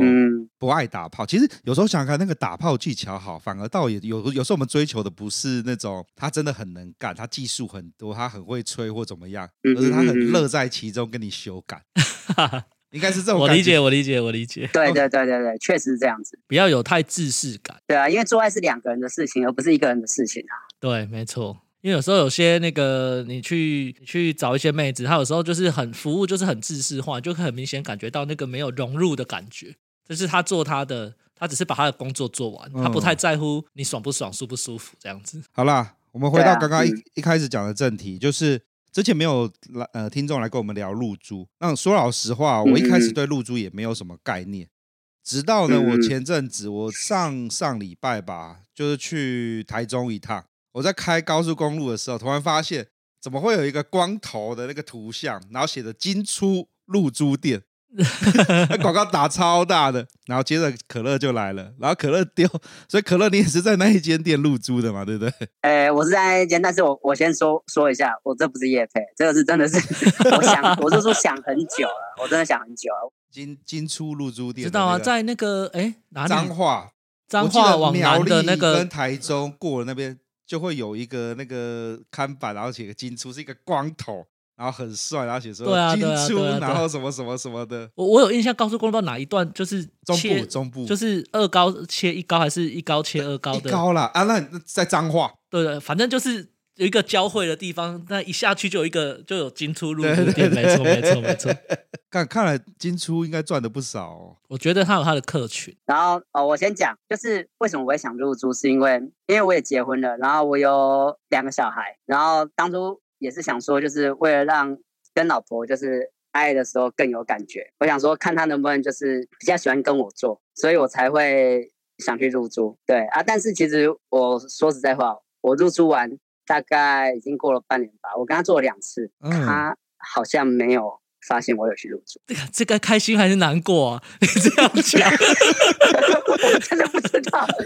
Speaker 2: 不爱打炮。其实有时候想想看，那个打炮技巧好，反而倒也有有时候我们追求的不是那种他真的很能干，他技术很多，他很会吹或怎么样，而是他很乐在其中跟你修改。[laughs] 应该是这种，
Speaker 3: 我理解，我理解，我理解。
Speaker 4: 对对对对对，确实是这样子。
Speaker 3: 不要有太自视感。
Speaker 4: 对啊，因为做爱是两个人的事情，而不是一个人的事情啊。
Speaker 3: 对，没错。因为有时候有些那个，你去你去找一些妹子，她有时候就是很服务，就是很自视化，就很明显感觉到那个没有融入的感觉。就是她做她的，她只是把她的工作做完，她不太在乎你爽不爽、舒不舒服这样子。
Speaker 2: 好啦，我们回到刚刚一一开始讲的正题，就是。之前没有来呃听众来跟我们聊露珠，那说老实话，我一开始对露珠也没有什么概念，直到呢我前阵子我上上礼拜吧，就是去台中一趟，我在开高速公路的时候，突然发现怎么会有一个光头的那个图像，然后写着“金出露珠店 [laughs] ”。广告打超大的，然后接着可乐就来了，然后可乐丢，所以可乐你也是在那一间店入租的嘛，对不对？哎、
Speaker 4: 欸，我是在那一间，但是我我先说说一下，我这不是业配，这个是真的是 [laughs] 我想，我是说想很久了，我真的想很久了。
Speaker 2: 金金出入珠店，
Speaker 3: 知道啊，在那个哎哪里？
Speaker 2: 彰化，
Speaker 3: 彰化往南的那个
Speaker 2: 跟台中过了那边就会有一个那个看板，然后写个金出是一个光头。然后很帅，然后写说金出，然后什么什么什么的。
Speaker 3: 我我有印象，高速公路哪一段就是
Speaker 2: 中部中部，
Speaker 3: 就是二高切一高，还是一高切二高的？
Speaker 2: 一高啦啊，那在彰化。
Speaker 3: 对对，反正就是有一个交汇的地方，那一下去就有一个就有金出入珠店，没错没错没错。[laughs]
Speaker 2: 看看来金出应该赚的不少哦。
Speaker 3: 我觉得他有他的客群。
Speaker 4: 然后哦，我先讲，就是为什么我会想入珠，是因为因为我也结婚了，然后我有两个小孩，然后当初也是想说，就是为了让跟老婆就是爱的时候更有感觉，我想说看他能不能就是比较喜欢跟我做，所以我才会想去入住。对啊，但是其实我说实在话，我入住完。大概已经过了半年吧，我跟他做了两次，嗯、他好像没有发现我有去入住。
Speaker 3: 这个这个开心还是难过啊？你这样讲，[laughs]
Speaker 4: 我真的不知道。[laughs]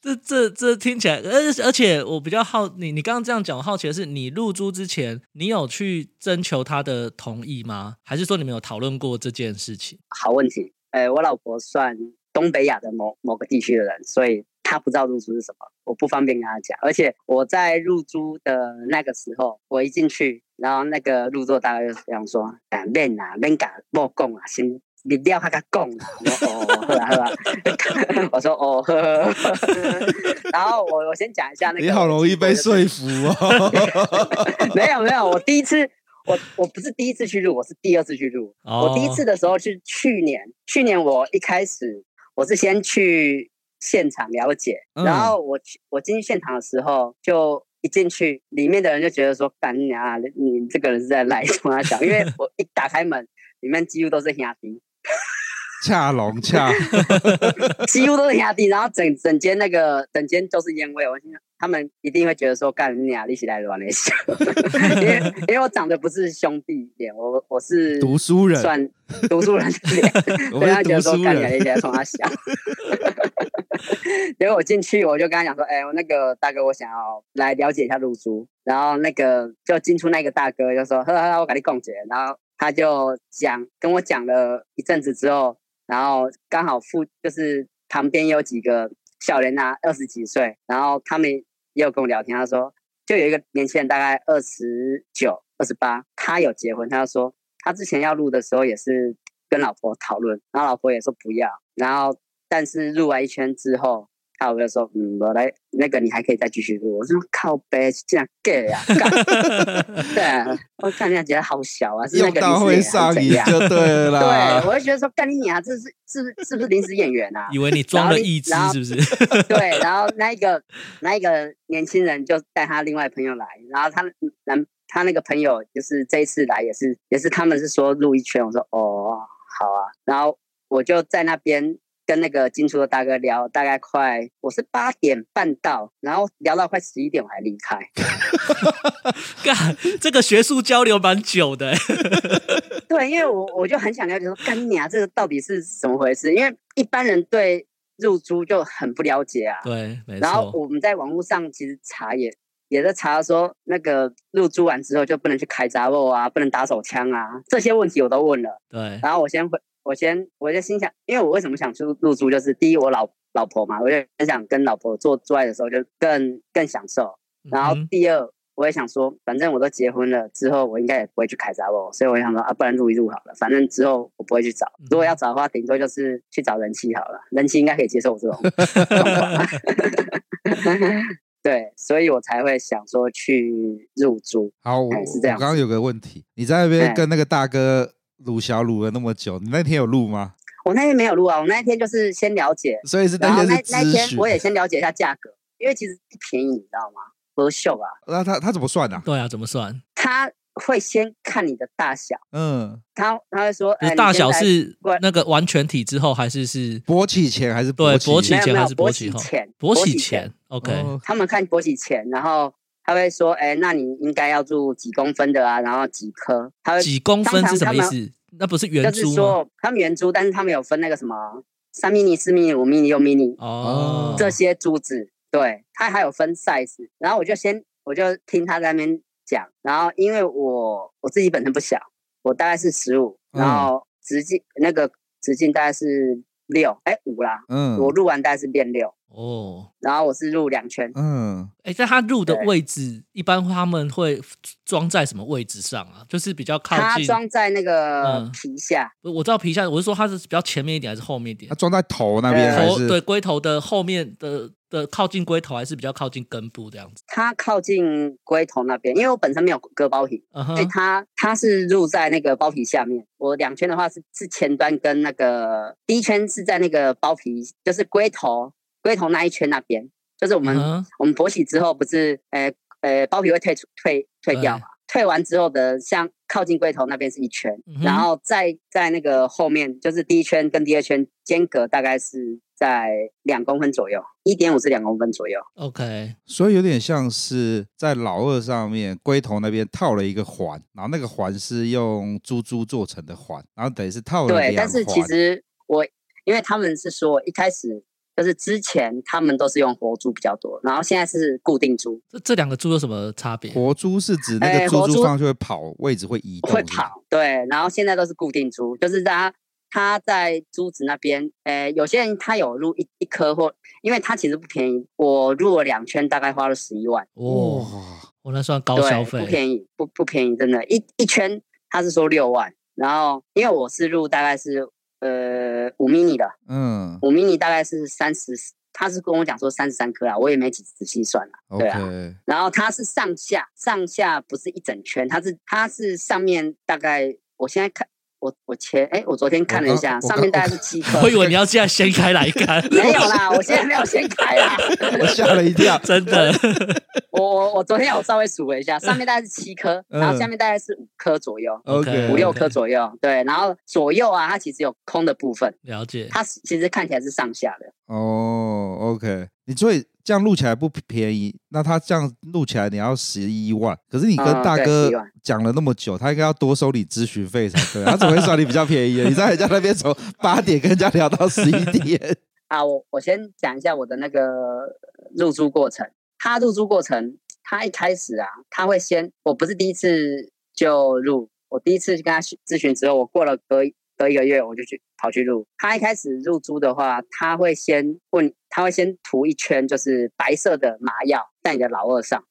Speaker 3: 这这这听起来，而而且我比较好，你你刚刚这样讲，我好奇的是，你入住之前，你有去征求他的同意吗？还是说你们有讨论过这件事情？
Speaker 4: 好问题，哎，我老婆算东北亚的某某个地区的人，所以。他不知道入珠是什么，我不方便跟他讲。而且我在入珠的那个时候，我一进去，然后那个入座大概就这样说：“啊，免啊，免甲莫讲啊，先你不要跟他讲啊。”我说：“哦，好吧，好吧。[laughs] ”我说：“哦，呵呵。[laughs] ”然后我我先讲一下那个。
Speaker 2: 你好容易被说服哦。[laughs]
Speaker 4: 没有没有，我第一次，我我不是第一次去入，我是第二次去入。Oh. 我第一次的时候是去年，去年我一开始我是先去。现场了解，然后我去，我进去现场的时候，就一进去，里面的人就觉得说：“干你啊，你这个人是在赖什么讲？”因为 [laughs] 我一打开门，里面几乎都是兄弟，[laughs]
Speaker 2: 恰龙恰，[laughs]
Speaker 4: 几乎都是兄弟，然后整整间那个整间都是烟味，我心想。他们一定会觉得说，干你俩一起来乱那些，[laughs] 因为因为我长得不是兄弟脸，我我是
Speaker 2: 读书人，
Speaker 4: 算读书人脸，[laughs] 所以他觉得说干你俩一起来冲他笑。[laughs] 结果我进去，我就跟他讲说，哎、欸，我那个大哥，我想要来了解一下露珠。然后那个就进出那个大哥就说，呵呵，我跟你共结。然后他就讲跟我讲了一阵子之后，然后刚好附就是旁边有几个小人啊，二十几岁，然后他们。也有跟我聊天，他说就有一个年轻人，大概二十九、二十八，他有结婚，他就说他之前要录的时候也是跟老婆讨论，然后老婆也说不要，然后但是录完一圈之后。他我就说，嗯，我来那个，你还可以再继续录。我说靠北，这样 gay 呀？[laughs] 对，我看人家觉得好小啊，是那个临时演员
Speaker 2: 就对 [laughs] 了。
Speaker 4: 对，我就觉得说，干你娘，这是是不是是不是临时演员啊？
Speaker 3: 以为你装了一只是不是？[laughs]
Speaker 4: 对，然后那一个那一个年轻人就带他另外朋友来，然后他男他那个朋友就是这一次来也是也是他们是说录一圈，我说哦好啊，然后我就在那边。跟那个进出的大哥聊，大概快我是八点半到，然后聊到快十一点我还离开。[laughs]
Speaker 3: 干，这个学术交流蛮久的。[laughs] [laughs]
Speaker 4: 对，因为我我就很想了解说，干你啊，这个到底是怎么回事？因为一般人对入珠就很不了解啊。
Speaker 3: 对，没错。
Speaker 4: 然后我们在网络上其实查也也在查说，那个入珠完之后就不能去开杂肉啊，不能打手枪啊，这些问题我都问了。
Speaker 3: 对。
Speaker 4: 然后我先回。我先，我就心想，因为我为什么想去入珠，就是第一，我老老婆嘛，我就很想跟老婆做做爱的时候就更更享受。然后第二，我也想说，反正我都结婚了，之后我应该也不会去开闸哦，所以我想说啊，不然入一入好了，反正之后我不会去找。如果要找的话，顶多就是去找人妻好了，人妻应该可以接受我这种状况。[laughs] 对，所以我才会想说去入住。
Speaker 2: 好，我是这样。我刚刚有个问题，你在那边跟那个大哥。鲁小鲁了那么久，你那天有录吗？
Speaker 4: 我那天没有录啊，我那天就是先了解，
Speaker 2: 所以是那天是那那天
Speaker 4: 我也先了解一下价格，因为其实不便宜，你知道吗？不秀啊。
Speaker 2: 那他他怎么算呢、啊？
Speaker 3: 对啊，怎么算？
Speaker 4: 他会先看你的大小，嗯，他他会说，
Speaker 3: 你、大小是那个完全体之后，还是是
Speaker 2: 勃起前还是勃
Speaker 3: 对勃起前还是勃起后？勃起前，
Speaker 4: 起前
Speaker 3: ，OK、哦。
Speaker 4: 他们看勃起前，然后。他会说：“哎、欸，那你应该要住几公分的啊？然后几颗？他会
Speaker 3: 几公分是什么意思？那不是圆珠？
Speaker 4: 就是说他们圆珠，但是他们有分那个什么三 mini、四 mini、五 mini、六 mini
Speaker 3: 哦，
Speaker 4: 这些珠子。对，他还有分 size。然后我就先我就听他在那边讲。然后因为我我自己本身不小，我大概是十五，然后直径那个直径大概是六，哎五啦。嗯，我录完大概是变六。
Speaker 3: 哦，
Speaker 4: 然后我是入两圈。
Speaker 2: 嗯，
Speaker 3: 哎，在他入的位置，一般他们会装在什么位置上啊？就是比较靠近。
Speaker 4: 他装在那个皮下。
Speaker 3: 我知道皮下，我是说他是比较前面一点还是后面一点？
Speaker 2: 他装在头那边？
Speaker 3: 头对，龟头的后面的的靠近龟头，还是比较靠近根部这样子？
Speaker 4: 他靠近龟头那边，因为我本身没有割包皮，所以他他是入在那个包皮下面。我两圈的话是是前端跟那个第一圈是在那个包皮，就是龟头。龟头那一圈那边，就是我们、嗯、我们勃起之后，不是呃呃包皮会退出退退掉嘛？退完之后的，像靠近龟头那边是一圈，嗯、然后再在那个后面，就是第一圈跟第二圈间隔大概是在两公分左右，一点五至两公分左右。
Speaker 3: OK，
Speaker 2: 所以有点像是在老二上面龟头那边套了一个环，然后那个环是用珠珠做成的环，然后等于是套了。
Speaker 4: 对，但是其实我因为他们是说一开始。就是之前他们都是用活珠比较多，然后现在是固定珠。
Speaker 3: 这这两个珠有什么差别？
Speaker 2: 活珠是指那个珠珠放就会跑，位置会移动。
Speaker 4: 会跑，对。然后现在都是固定珠，就是他他在珠子那边，呃，有些人他有入一一颗或，因为他其实不便宜，我入了两圈，大概花了十一万。
Speaker 3: 哇、哦，我那算高消费，
Speaker 4: 不便宜，不不便宜，真的，一一圈他是说六万，然后因为我是入大概是。呃，五 mini 的，嗯，五 mini 大概是三十，他是跟我讲说三十三颗啊，我也没仔仔细算了.对啊，然后它是上下上下不是一整圈，它是它是上面大概，我现在看。我我前哎，我昨天看了一下，上面大概是七颗。
Speaker 3: 我以为你要现在掀开来看，[laughs]
Speaker 4: 没有啦，我现在没有掀开啦。[laughs]
Speaker 2: 我吓了一跳，
Speaker 3: 真的。[laughs]
Speaker 4: 我我我昨天有稍微数了一下，上面大概是七颗，然后下面大概是五颗左右
Speaker 2: ，OK，
Speaker 4: 五六颗左右。对，然后左右啊，它其实有空的部分。
Speaker 3: 了解。
Speaker 4: 它其实看起来是上下的。
Speaker 2: 哦，OK，你所以。这样录起来不便宜，那他这样录起来你要十一万，可是你跟大哥讲了那么久，他应该要多收你咨询费才对，他怎么会算你比较便宜？你在人家那边从八点跟人家聊到十一点 [laughs]
Speaker 4: 啊！我我先讲一下我的那个入住过程。他入住过程，他一开始啊，他会先，我不是第一次就入，我第一次跟他咨询之后，我过了隔。隔一个月我就去跑去入。他一开始入租的话，他会先问，他会先涂一圈，就是白色的麻药在你的老二上，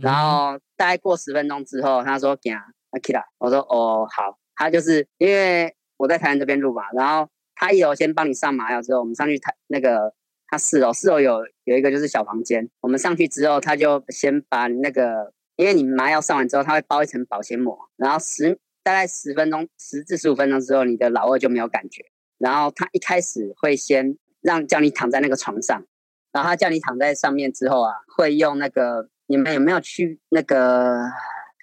Speaker 4: 然后大概过十分钟之后，他说：“给啊，起来。”我说：“哦，好。”他就是因为我在台湾这边入嘛，然后他一楼先帮你上麻药之后，我们上去台那个他四楼，四楼有有一个就是小房间，我们上去之后，他就先把那个，因为你麻药上完之后，他会包一层保鲜膜，然后十。大概十分钟，十至十五分钟之后，你的老二就没有感觉。然后他一开始会先让叫你躺在那个床上，然后他叫你躺在上面之后啊，会用那个你们有没有去那个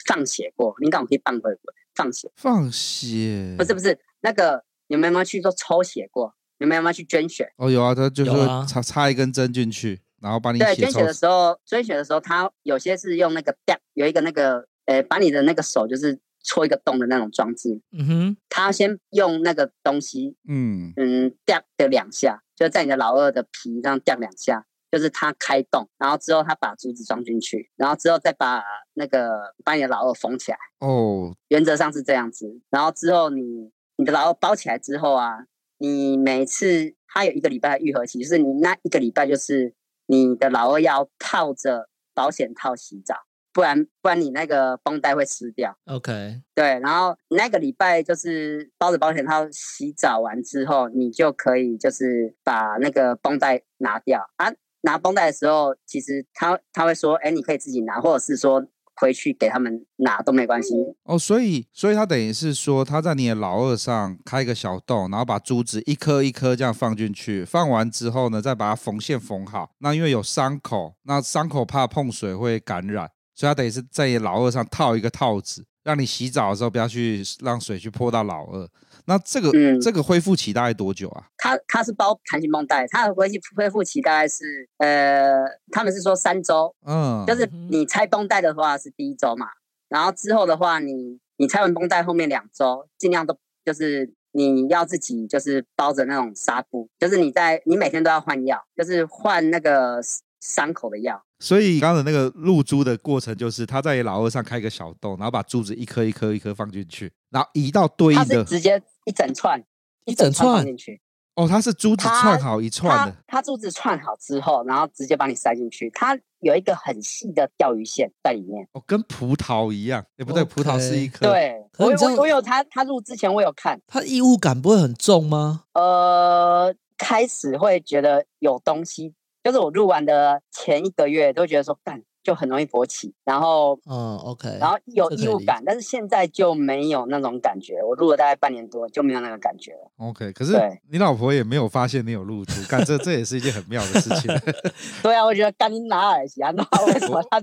Speaker 4: 放血过？你看我可以放回放血，
Speaker 2: 放血
Speaker 4: 不是不是那个你们有没有去做抽血过？你们有没有去捐血？
Speaker 2: 哦，有啊，他就是插插一根针进去，然后把你
Speaker 4: 对捐血的时候，捐血的时候，他有些是用那个有一个那个呃，把你的那个手就是。戳一个洞的那种装置，嗯哼，他先用那个东西，嗯嗯，掉的两下，就在你的老二的皮上掉两下，就是他开洞，然后之后他把珠子装进去，然后之后再把那个把你的老二缝起来。哦，原则上是这样子。然后之后你你的老二包起来之后啊，你每次他有一个礼拜的愈合期，就是你那一个礼拜就是你的老二要套着保险套洗澡。不然，不然你那个绷带会湿掉。
Speaker 3: OK，
Speaker 4: 对，然后那个礼拜就是包着保险套洗澡完之后，你就可以就是把那个绷带拿掉啊。拿绷带的时候，其实他他会说，哎，你可以自己拿，或者是说回去给他们拿都没关系。
Speaker 2: 哦，所以，所以他等于是说，他在你的老二上开一个小洞，然后把珠子一颗一颗这样放进去，放完之后呢，再把它缝线缝好。那因为有伤口，那伤口怕碰水会感染。所以他等于是在你老二上套一个套子，让你洗澡的时候不要去让水去泼到老二。那这个、嗯、这个恢复期大概多久啊？
Speaker 4: 他他是包弹性绷带，他的恢复恢复期大概是呃，他们是说三周，嗯，就是你拆绷带的话是第一周嘛，然后之后的话你你拆完绷带后面两周尽量都就是你要自己就是包着那种纱布，就是你在你每天都要换药，就是换那个伤口的药。
Speaker 2: 所以刚刚的那个露珠的过程，就是他在老二上开个小洞，然后把珠子一颗一颗一颗放进去，然后移到对应的，
Speaker 4: 直接一整串，
Speaker 3: 一整串，一整串
Speaker 4: 进去。
Speaker 2: 哦，它是珠子串好一串的，
Speaker 4: 它珠子串好之后，然后直接把你塞进去，它有一个很细的钓鱼线在里面。
Speaker 2: 哦，跟葡萄一样，也不对，okay. 葡萄是一颗。
Speaker 4: 对，我我我有它，它入之前我有看，
Speaker 3: 它异物感不会很重吗？
Speaker 4: 呃，开始会觉得有东西，就是我入完的前一个月都觉得说干。就很容易勃起，然后
Speaker 3: 嗯，OK，
Speaker 4: 然后有异物感，但是现在就没有那种感觉。我录了大概半年多，就没有那个感觉了。
Speaker 2: OK，可是你老婆也没有发现你有露出，干这这也是一件很妙的事情。[laughs]
Speaker 4: 对啊，我觉得干你拿耳机啊，那为什么他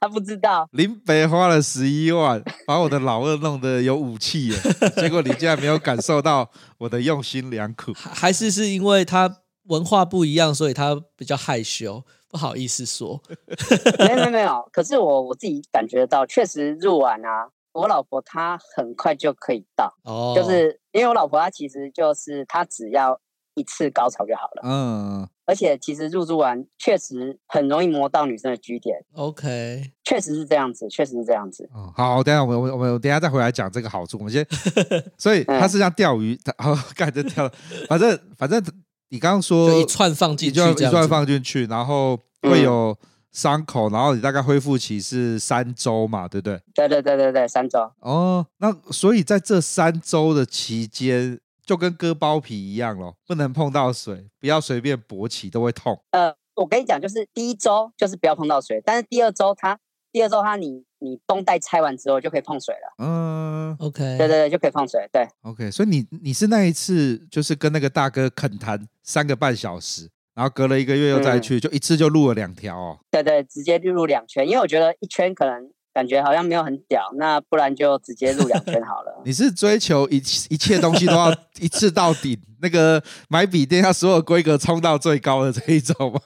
Speaker 4: 他不知道？
Speaker 2: 林北花了十一万把我的老二弄得有武器耶，结果你竟然没有感受到我的用心良苦，
Speaker 3: 还是是因为他文化不一样，所以他比较害羞。不好意思说，[laughs]
Speaker 4: 没有没有没有。可是我我自己感觉到，确实入完啊，我老婆她很快就可以到。哦，就是因为我老婆她其实就是她只要一次高潮就好了。嗯，而且其实入住完确实很容易摸到女生的 G 点。
Speaker 3: OK，
Speaker 4: 确实是这样子，确实是这样子。
Speaker 2: 哦，好，等下我们我们等下再回来讲这个好处。我们先，所以他是像钓鱼，然后盖着钓，反正反正。你刚刚说
Speaker 3: 就一串放进去，
Speaker 2: 就一串放进去，然后会有伤口，然后你大概恢复期是三周嘛，对不对？
Speaker 4: 对对对对对，三周。
Speaker 2: 哦，那所以在这三周的期间，就跟割包皮一样咯，不能碰到水，不要随便勃起，都会痛。
Speaker 4: 呃，我跟你讲，就是第一周就是不要碰到水，但是第二周它，第二周它你。你绷带拆完之后就可以碰水了。
Speaker 2: 嗯
Speaker 3: ，OK，
Speaker 4: 对对对，就可以碰水。对
Speaker 2: ，OK。所以你你是那一次就是跟那个大哥恳谈三个半小时，然后隔了一个月又再去，嗯、就一次就录了两条哦。
Speaker 4: 对对，直接就录两圈，因为我觉得一圈可能。感觉好像没有很屌，那不然就直接录两圈好了。[laughs]
Speaker 2: 你是追求一一切东西都要 [laughs] 一次到底，那个买笔电要所有规格冲到最高的这一种吗？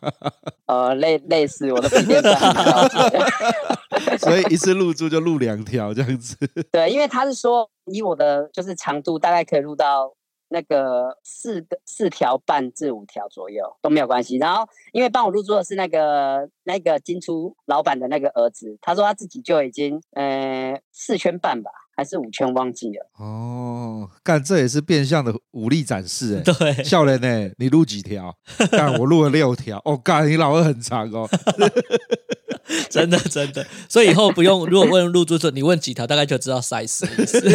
Speaker 4: 呃，类类似我的笔电 [laughs] [laughs]
Speaker 2: 所以一次入住就录两条这样子。[laughs]
Speaker 4: 对，因为他是说以我的就是长度大概可以录到。那个四个四条半至五条左右都没有关系。然后，因为帮我入住的是那个那个金出老板的那个儿子，他说他自己就已经呃四圈半吧，还是五圈忘记了。
Speaker 2: 哦，干这也是变相的武力展示哎。
Speaker 3: 对，
Speaker 2: 笑人呢，你录几条？干我录了六条。哦，干你老二很长哦。[laughs] [laughs]
Speaker 3: 真的真的，所以以后不用，如果问入住者，你问几条，大概就知道 size。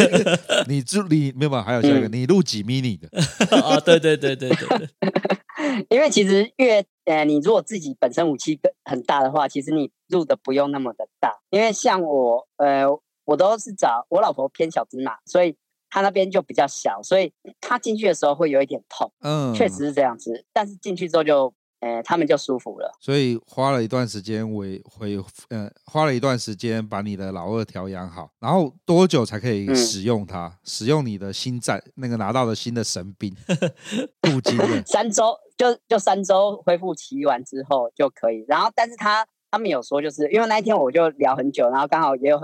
Speaker 3: [laughs]
Speaker 2: 你住你没有吧，还有下一个，嗯、你录几 mini 的？
Speaker 3: 啊，[laughs] 对对对对对，对。
Speaker 4: 因为其实越呃，你如果自己本身武器很大的话，其实你入的不用那么的大。因为像我呃，我都是找我老婆偏小只嘛，所以她那边就比较小，所以她进去的时候会有一点痛。嗯，确实是这样子。但是进去之后就。呃，他们就舒服了，
Speaker 2: 所以花了一段时间为回呃，花了一段时间把你的老二调养好，然后多久才可以使用它？嗯、使用你的新战那个拿到的新的神兵 [laughs] 镀金的
Speaker 4: 三周，就就三周恢复期完之后就可以。然后，但是他他们有说，就是因为那一天我就聊很久，然后刚好也有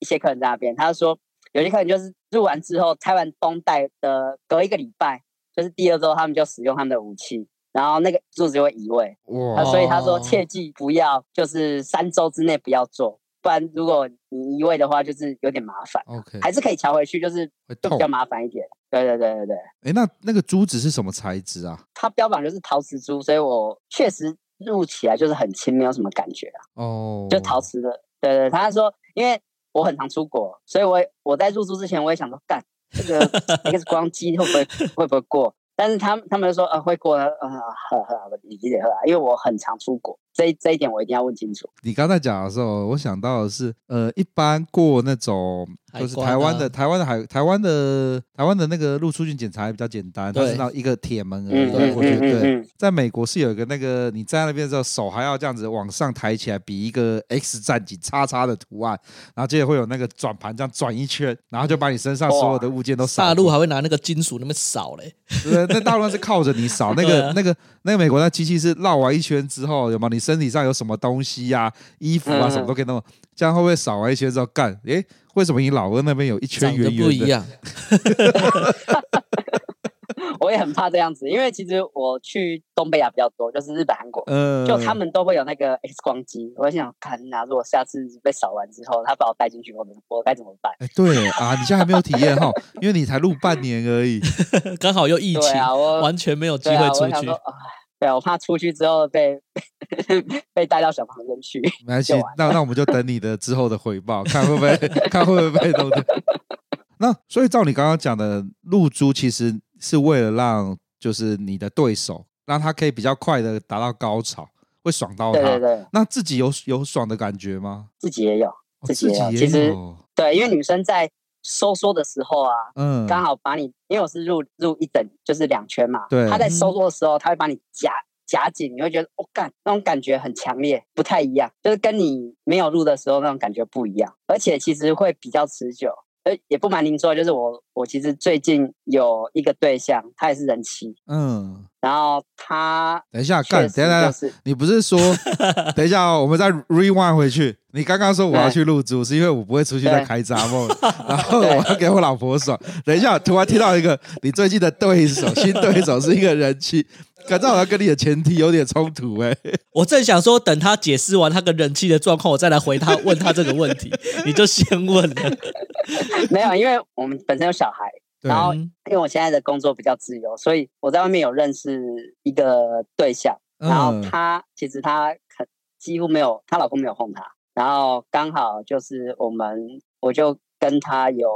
Speaker 4: 一些客人在那边，他就说有些客人就是入完之后拆完绷带的隔一个礼拜，就是第二周他们就使用他们的武器。然后那个柱子就会移位，哇！所以他说切记不要，就是三周之内不要做，不然如果你移位的话，就是有点麻烦。
Speaker 2: OK，
Speaker 4: 还是可以调回去，就是就比较麻烦一点。对对对对对。
Speaker 2: 哎，那那个珠子是什么材质啊？
Speaker 4: 它标榜就是陶瓷珠，所以我确实入起来就是很轻，没有什么感觉啊。哦，就陶瓷的。对对，他说，因为我很常出国，所以我我在入住之前，我也想说，干这个 [laughs] X 光机会不会会不会过？但是他们他们说呃会过呃呵呵你记得喝啊，因为我很常出国，这这一点我一定要问清楚。
Speaker 2: 你刚才讲的时候，我想到的是呃一般过那种。就是台湾的台湾的海台湾的台湾的那个入出境检查也比较简单，它是那一个铁门而已。对，我觉得对，在美国是有一个那个你站在那边的时候，手还要这样子往上抬起来，比一个 X 战警叉叉的图案，然后接着会有那个转盘这样转一圈，然后就把你身上所有的物件都扫。
Speaker 3: 大陆还会拿那个金属那么扫嘞？
Speaker 2: 对，那大陆是靠着你扫，那个 [laughs] 那个那个美国那机器是绕完一圈之后，有吗？你身体上有什么东西呀、啊、衣服啊什么都可以弄，这样会不会扫完一些之后干？诶为什么你老二那边有一圈圆圆的？
Speaker 3: 不一样，[laughs]
Speaker 4: 我也很很怕这样子，因为其实我去东北亚比较多，就是日本、韩国，嗯，就他们都会有那个 X 光机。我想看，那如果下次被扫完之后，他把我带进去，我我该怎么办？
Speaker 2: 哎，对啊，你现在还没有体验哈，[laughs] 因为你才录半年而已，[laughs]
Speaker 3: 刚好又疫情，啊、我完全没有机会出去。
Speaker 4: 对啊，我怕出去之后被被带到小房间去。
Speaker 2: 没关系，那那我们就等你的之后的回报，看会不会 [laughs] 看会不会被偷的。那所以照你刚刚讲的，露珠其实是为了让就是你的对手，让他可以比较快的达到高潮，会爽到他。
Speaker 4: 对对对。
Speaker 2: 那自己有有爽的感觉吗？
Speaker 4: 自己也有，自己也有。哦、其实对，因为女生在。收缩的时候啊，嗯，刚好把你，因为我是入入一等，就是两圈嘛，对，他在收缩的时候，他会把你夹夹紧，你会觉得，我、哦、干，那种感觉很强烈，不太一样，就是跟你没有入的时候那种感觉不一样，而且其实会比较持久。呃，也不瞒您说，就是我，我其实最近有一个对象，他也是人妻，嗯，然后他
Speaker 2: 等一下干，等一下，你不是说，[laughs] 等一下哦，我们再 rewind 回去，你刚刚说我要去入住，是因为我不会出去再开杂 [laughs] 梦，[laughs] 然后我要给我老婆爽。等一下，突然听到一个你最近的对手，新对手是一个人妻。感觉好像跟你的前提有点冲突哎、欸，
Speaker 3: 我正想说，等他解释完他跟人气的状况，我再来回他问他这个问题。你就先问了，[laughs]
Speaker 4: 没有，因为我们本身有小孩，然后因为我现在的工作比较自由，所以我在外面有认识一个对象，然后他其实她很几乎没有，她老公没有哄她，然后刚好就是我们，我就跟她有。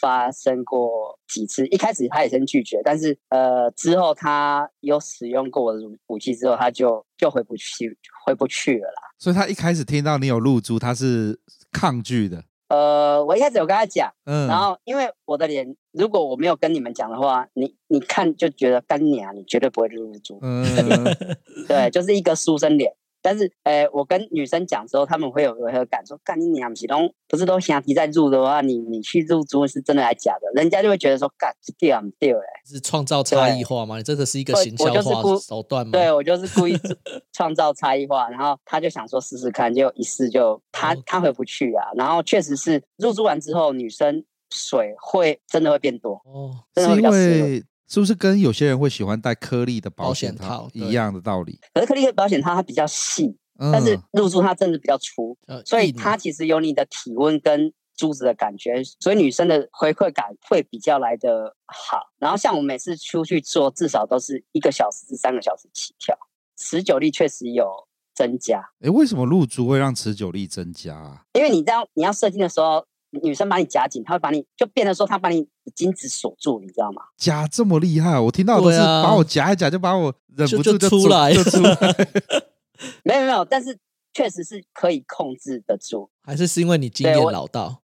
Speaker 4: 发生过几次，一开始她也先拒绝，但是呃之后她有使用过我的武器之后，她就就回不去，回不去了啦。
Speaker 2: 所以她一开始听到你有露珠，她是抗拒的。
Speaker 4: 呃，我一开始有跟他讲，嗯，然后因为我的脸，如果我没有跟你们讲的话，你你看就觉得干娘，你绝对不会露珠。嗯，[laughs] 对，就是一个书生脸。但是，呃，我跟女生讲之后，他们会有违和感，说：“干你娘不是都不是都想提在入的话，你你去入住是真的还是假的？”人家就会觉得说：“干对啊，对哎。”
Speaker 3: 是创造差异化吗？你这个是一个行销化手段吗？
Speaker 4: 对，我就是故意创造差异化，然后他就想说试试看，就一试就他他回不去啊。然后确实是入住完之后，女生水会真的会变多哦，真的会比。
Speaker 2: 是不是跟有些人会喜欢戴颗粒的保险套一样的道理？
Speaker 4: 可是颗粒的保险套它比较细，嗯、但是露珠它真的比较粗，呃、所以它其实有你的体温跟珠子的感觉，所以女生的回馈感会比较来的好。然后像我每次出去做，至少都是一个小时至三个小时起跳，持久力确实有增加。
Speaker 2: 哎，为什么露珠会让持久力增加啊？
Speaker 4: 因为你这样你要射精的时候。女生把你夹紧，她会把你就变得说，她把你精子锁住，你知道吗？
Speaker 2: 夹这么厉害，我听到都是把我夹一夹，就把我忍不住
Speaker 3: 就出来，就出来。[laughs]
Speaker 4: 没有没有，但是确实是可以控制得住。
Speaker 3: 还是是因为你经验老道？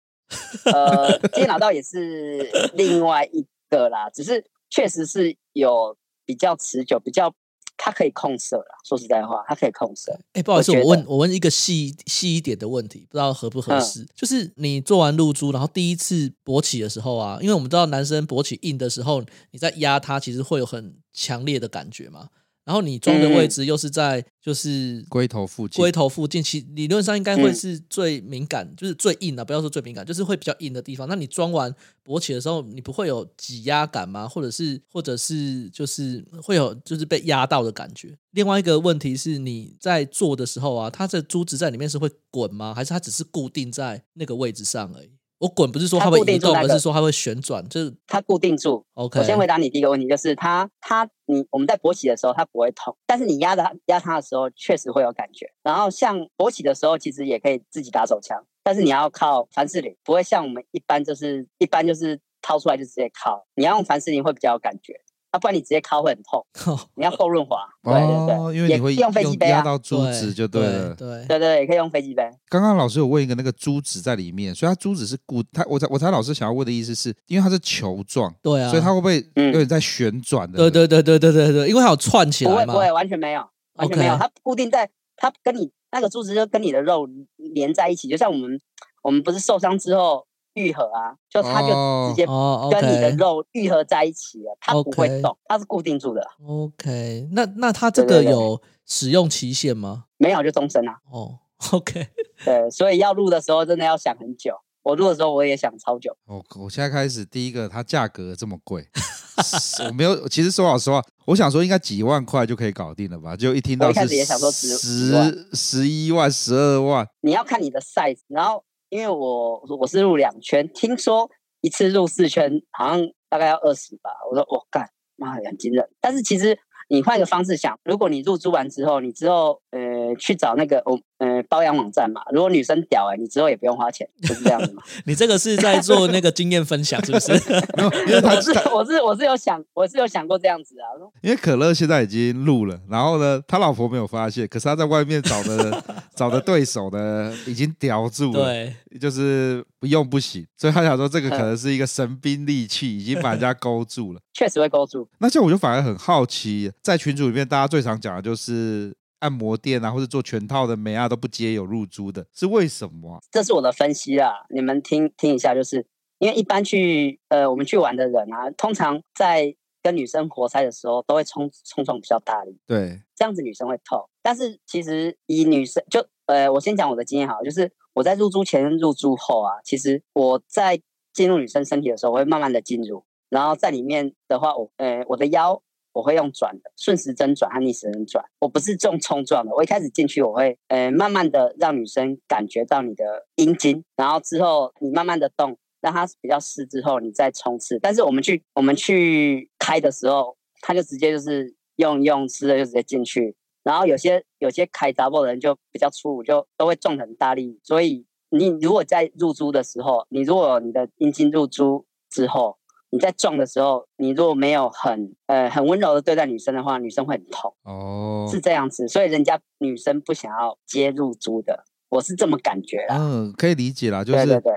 Speaker 4: 呃，经验老道也是另外一个啦，只是确实是有比较持久，比较。它可以控色了，说实在话，它可以控色。
Speaker 3: 哎、欸，不好意思，我，我问我问一个细细一点的问题，不知道合不合适？嗯、就是你做完露珠，然后第一次勃起的时候啊，因为我们知道男生勃起硬的时候，你在压它，其实会有很强烈的感觉嘛。然后你装的位置又是在就是
Speaker 2: 龟头附近，
Speaker 3: 龟头附近其理论上应该会是最敏感，就是最硬的，不要说最敏感，就是会比较硬的地方。那你装完勃起的时候，你不会有挤压感吗？或者是或者是就是会有就是被压到的感觉？另外一个问题是你在做的时候啊，它的珠子在里面是会滚吗？还是它只是固定在那个位置上而已？我滚不是说它会移动，而是说它会旋转，就是
Speaker 4: 它固定住。OK，我先回答你第一个问题，就是它它你我们在勃起的时候它不会痛，但是你压它压它的时候确实会有感觉。然后像勃起的时候，其实也可以自己打手枪，但是你要靠凡士林，不会像我们一般就是一般就是掏出来就直接靠，你要用凡士林会比较有感觉。不然你直接敲会很痛，你要后润滑。对对对，
Speaker 2: 因为你会用飞机杯压到珠子就对了。
Speaker 4: 对对对，也可以用飞机杯。
Speaker 2: 刚刚老师有问一个那个珠子在里面，所以它珠子是固，它我猜我猜老师想要问的意思是因为它是球状，对啊，所以它会不会有点在旋转的？
Speaker 3: 对对对对对对对，因为它有串起来吗？
Speaker 4: 不会不会，完全没有，完全没有，它固定在它跟你那个珠子就跟你的肉连在一起，就像我们我们不是受伤之后。愈合啊，就它就直接跟你的肉愈合在一起了，它不会动，它是固定住的。
Speaker 3: OK，那那它这个有使用期限吗？
Speaker 4: 没有，就终身啊。
Speaker 3: 哦，OK，
Speaker 4: 对，所以要录的时候真的要想很久。我录的时候我也想超久。
Speaker 2: 我我现在开始第一个，它价格这么贵，[laughs] 我没有，其实说老实话，我想说应该几万块就可以搞定了吧？就一听到是十十一万、十二万，
Speaker 4: 你要看你的 size。然后因为我我是入两圈，听说一次入四圈好像大概要二十吧。我说我干，妈很惊人。但是其实。你换个方式想，如果你入租完之后，你之后呃去找那个我哦呃包养网站嘛，如果女生屌哎、欸，你之后也不用花钱，就是这样子嘛。[laughs]
Speaker 3: 你这个是在做那个经验分享是不是？[laughs]
Speaker 4: 我是我是我是有想我是有想过这样子啊。
Speaker 2: 因为可乐现在已经入了，然后呢，他老婆没有发现，可是他在外面找的找的对手呢已经叼住了，对，就是不用不行，所以他想说这个可能是一个神兵利器，已经把人家勾住了。
Speaker 4: 确实会勾住。
Speaker 2: 那这样我就反而很好奇，在群组里面大家最常讲的就是。按摩店啊，或者做全套的美啊都不接有入租的，是为什么啊？
Speaker 4: 这是我的分析啊，你们听听一下，就是因为一般去呃我们去玩的人啊，通常在跟女生活塞的时候都会冲冲撞比较大力，
Speaker 2: 对，
Speaker 4: 这样子女生会痛。但是其实以女生就呃，我先讲我的经验好，就是我在入租前、入租后啊，其实我在进入女生身体的时候，我会慢慢的进入，然后在里面的话，我呃我的腰。我会用转的顺时针转和逆时针转，我不是重冲撞的。我一开始进去，我会呃慢慢的让女生感觉到你的阴茎，然后之后你慢慢的动，让它比较湿之后，你再冲刺。但是我们去我们去开的时候，他就直接就是用用湿的就直接进去，然后有些有些开杂货的人就比较粗鲁，就都会撞很大力。所以你如果在入珠的时候，你如果你的阴茎入珠之后。你在撞的时候，你如果没有很呃很温柔的对待女生的话，女生会很痛哦，是这样子，所以人家女生不想要接入租的，我是这么感觉啦。
Speaker 2: 嗯，可以理解啦，就是对对对，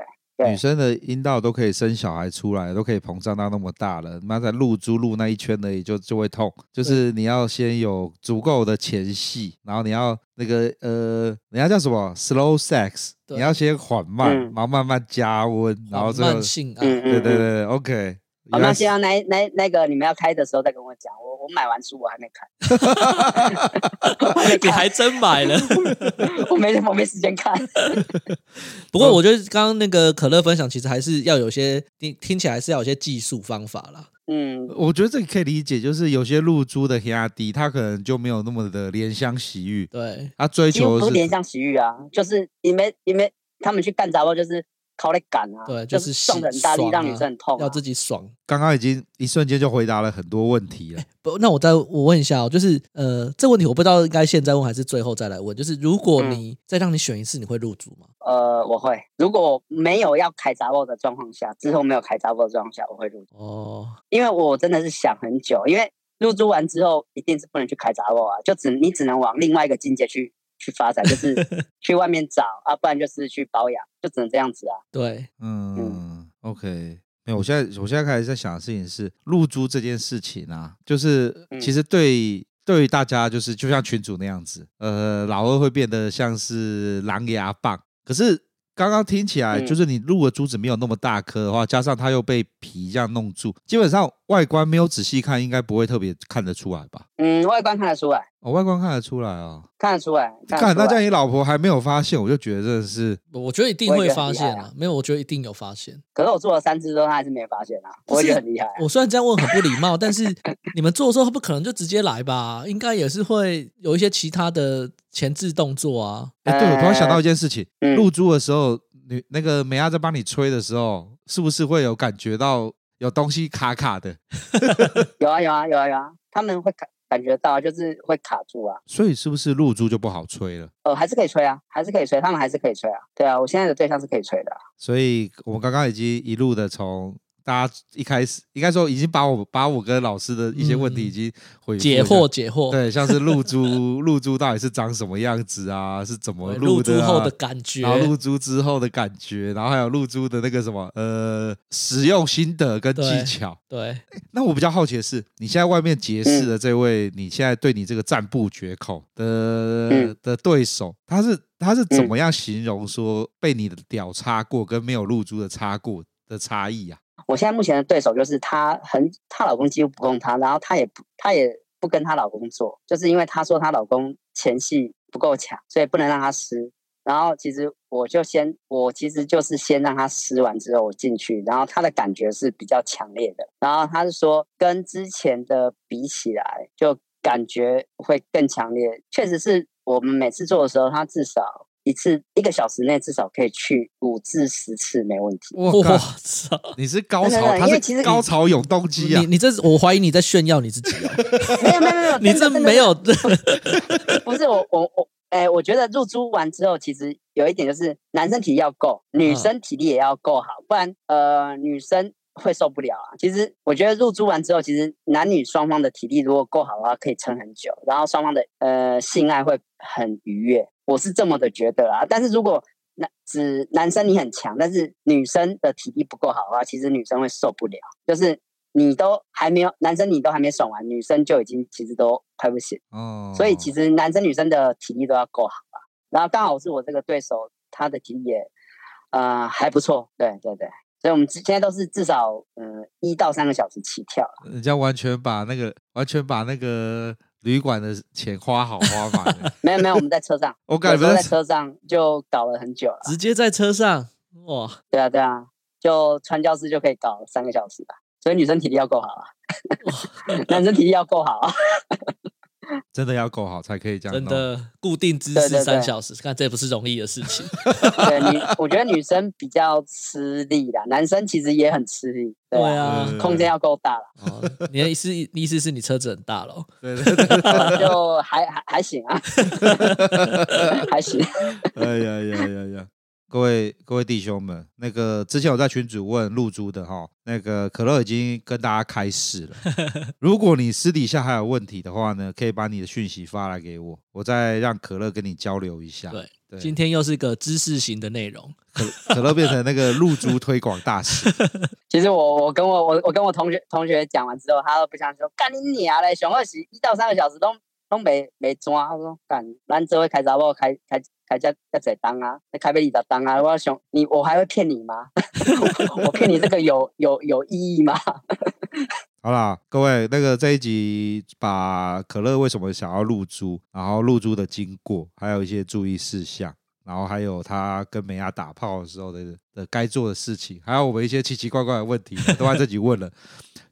Speaker 2: 女生的阴道都可以生小孩出来，都可以膨胀到那么大了，那在露珠露那一圈而已就就会痛，就是你要先有足够的前戏，然后你要那个呃，你要叫什么？Slow sex，你要先缓慢，然后慢慢加温，然后这个
Speaker 3: 性爱，
Speaker 2: 对对对，OK。
Speaker 4: 好，那希望那那那个你们要开的时候再跟我讲。我我买完书 [laughs] 我还没看，
Speaker 3: 你还真买了？[laughs]
Speaker 4: 我没我没时间看。[laughs]
Speaker 3: 不过我觉得刚刚那个可乐分享，其实还是要有些听听起来是要有些技术方法啦。
Speaker 2: 嗯，我觉得这个可以理解，就是有些露珠的压低，他可能就没有那么的怜香惜玉。
Speaker 3: 对，
Speaker 2: 他追求
Speaker 4: 的是怜香惜玉啊，就是你们你们他们去干杂货就是。靠来赶啊！
Speaker 3: 对，就是
Speaker 4: 撞很大力，让女生很痛，
Speaker 3: 要自己爽。
Speaker 2: 刚刚已经一瞬间就回答了很多问题了。
Speaker 3: 不，那我再我问一下哦，就是呃，这问题我不知道应该现在问还是最后再来问。就是如果你再让你选一次，你会入租吗？
Speaker 4: 呃，我会。如果没有要开杂货的状况下，之后没有开杂货的状况下，我会入租。哦，因为我真的是想很久，因为入住完之后一定是不能去开杂货啊，就只你只能往另外一个境界去。去发展就是 [laughs] 去外面找啊，不然就是去保养，就只能这样子啊。
Speaker 3: 对，
Speaker 2: 嗯，嗯，OK，没有，我现在我现在开始在想的事情是入租这件事情啊，就是其实对、嗯、对于大家就是就像群主那样子，呃，老二会变得像是狼牙棒，可是。刚刚听起来就是你入的珠子没有那么大颗的话，加上它又被皮这样弄住，基本上外观没有仔细看，应该不会特别看得出来吧？
Speaker 4: 嗯，外观看得出来，
Speaker 2: 哦，外观看得出来啊，
Speaker 4: 看得出来。
Speaker 2: 看，那这样你老婆还没有发现，我就觉得真的是，
Speaker 3: 我觉得一定会发现啊，没有，我觉得一定有发现。
Speaker 4: 可是我做了三次之后，她还是没有发现啊，我觉得很厉害。
Speaker 3: 我虽然这样问很不礼貌，但是你们做的时候他不可能就直接来吧？应该也是会有一些其他的前置动作啊。
Speaker 2: 哎，对，我突然想到一件事情，露珠的时候。你那个美亚在帮你吹的时候，是不是会有感觉到有东西卡卡的？[laughs]
Speaker 4: 有啊有啊有啊有啊，他们会感感觉到，就是会卡住啊。
Speaker 2: 所以是不是露珠就不好吹了？
Speaker 4: 呃，还是可以吹啊，还是可以吹，他们还是可以吹啊。对啊，我现在的对象是可以吹的啊。
Speaker 2: 所以我们刚刚已经一路的从。大家一开始应该说已经把我把我跟老师的一些问题已经
Speaker 3: 解惑解惑，
Speaker 2: 对，像是露珠 [laughs] 露珠到底是长什么样子啊？是怎么露的、啊？
Speaker 3: 入租后的感觉，
Speaker 2: 然后露珠之后的感觉，然后还有露珠的那个什么呃使用心得跟技巧。
Speaker 3: 对，对
Speaker 2: 那我比较好奇的是，你现在外面结识的这位，嗯、你现在对你这个赞不绝口的、嗯、的对手，他是他是怎么样形容说被你的屌插过跟没有露珠的插过的差异啊？
Speaker 4: 我现在目前的对手就是她很，她老公几乎不供她，然后她也不，她也不跟她老公做，就是因为她说她老公前戏不够强，所以不能让她湿。然后其实我就先，我其实就是先让她湿完之后我进去，然后她的感觉是比较强烈的。然后她是说跟之前的比起来，就感觉会更强烈。确实是我们每次做的时候，他至少。一次一个小时内至少可以去五至十次没问题。
Speaker 3: 我操！
Speaker 2: 你是高潮，因为其实高潮永动机啊！
Speaker 3: 你你这是我怀疑你在炫耀你自己哦。
Speaker 4: 没有没有没有，
Speaker 3: 你这没有。[laughs] [laughs]
Speaker 4: 不是我我我，哎，我觉得入珠完之后，其实有一点就是男生体力要够，女生体力也要够好，不然呃女生会受不了啊。其实我觉得入珠完之后，其实男女双方的体力如果够好的话，可以撑很久，然后双方的呃性爱会很愉悦。我是这么的觉得啊，但是如果男只男生你很强，但是女生的体力不够好的话，其实女生会受不了。就是你都还没有，男生你都还没爽完，女生就已经其实都快不行哦。所以其实男生女生的体力都要够好啊。然后刚好是我这个对手，他的体力也呃还不错，对对对。所以我们现在都是至少嗯一到三个小时起跳。
Speaker 2: 人家完全把那个完全把那个。旅馆的钱花好花满，[laughs]
Speaker 4: 没有没有，我们在车上，[laughs]
Speaker 2: 我感觉
Speaker 4: 在车上就搞了很久了，
Speaker 3: 直接在车上，哇，
Speaker 4: 对啊对啊，就传教室就可以搞三个小时吧，所以女生体力要够好啊，[laughs] 男生体力要够好啊。[laughs]
Speaker 2: 真的要够好才可以这样。
Speaker 3: 真的固定姿势三小时，看这也不是容易的事情。[laughs]
Speaker 4: 对你，我觉得女生比较吃力啦，男生其实也很吃力。对啊，空间要够大了。
Speaker 3: 你的意思意思是你车子很大喽？
Speaker 2: 对对对，[laughs]
Speaker 4: 就还还还行啊，还行。
Speaker 2: 哎呀呀呀呀！各位各位弟兄们，那个之前我在群主问露珠的哈，那个可乐已经跟大家开示了。[laughs] 如果你私底下还有问题的话呢，可以把你的讯息发来给我，我再让可乐跟你交流一下。
Speaker 3: 对，对今天又是个知识型的内容，
Speaker 2: 可可乐变成那个露珠推广大使。[laughs]
Speaker 4: 其实我我跟我我我跟我同学同学讲完之后，他都不想说干你娘嘞，熊二喜一到三个小时都都没没抓，他说干，咱这会开闸不开开。开开价要怎当啊，那开杯你咋当啊？我想你，我还会骗你吗？[laughs] 我骗你这个有有有意义吗？[laughs]
Speaker 2: 好啦，各位，那个这一集把可乐为什么想要入珠，然后入珠的经过，还有一些注意事项，然后还有他跟美亚打炮的时候的的该做的事情，还有我们一些奇奇怪怪的问题，都在这里问了。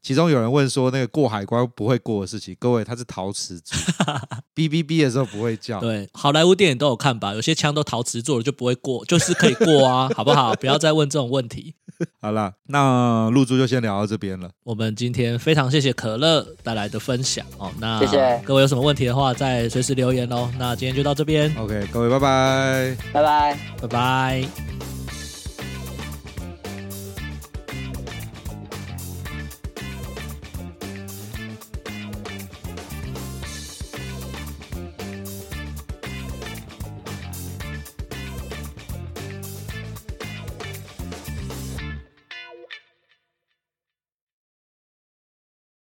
Speaker 2: 其中有人问说，那个过海关不会过的事情，各位，他是陶瓷做，[laughs] 哔哔哔的时候不会叫。[laughs]
Speaker 3: 对，好莱坞电影都有看吧？有些枪都陶瓷做的就不会过，就是可以过啊，好不好？不要再问这种问题。[laughs]
Speaker 2: 好了，那露珠就先聊到这边了。
Speaker 3: 我们今天非常谢谢可乐带来的分享哦。那
Speaker 4: 谢谢
Speaker 3: 各位有什么问题的话，再随时留言哦。那今天就到这边。
Speaker 2: OK，各位拜拜，
Speaker 4: 拜拜，
Speaker 3: 拜拜。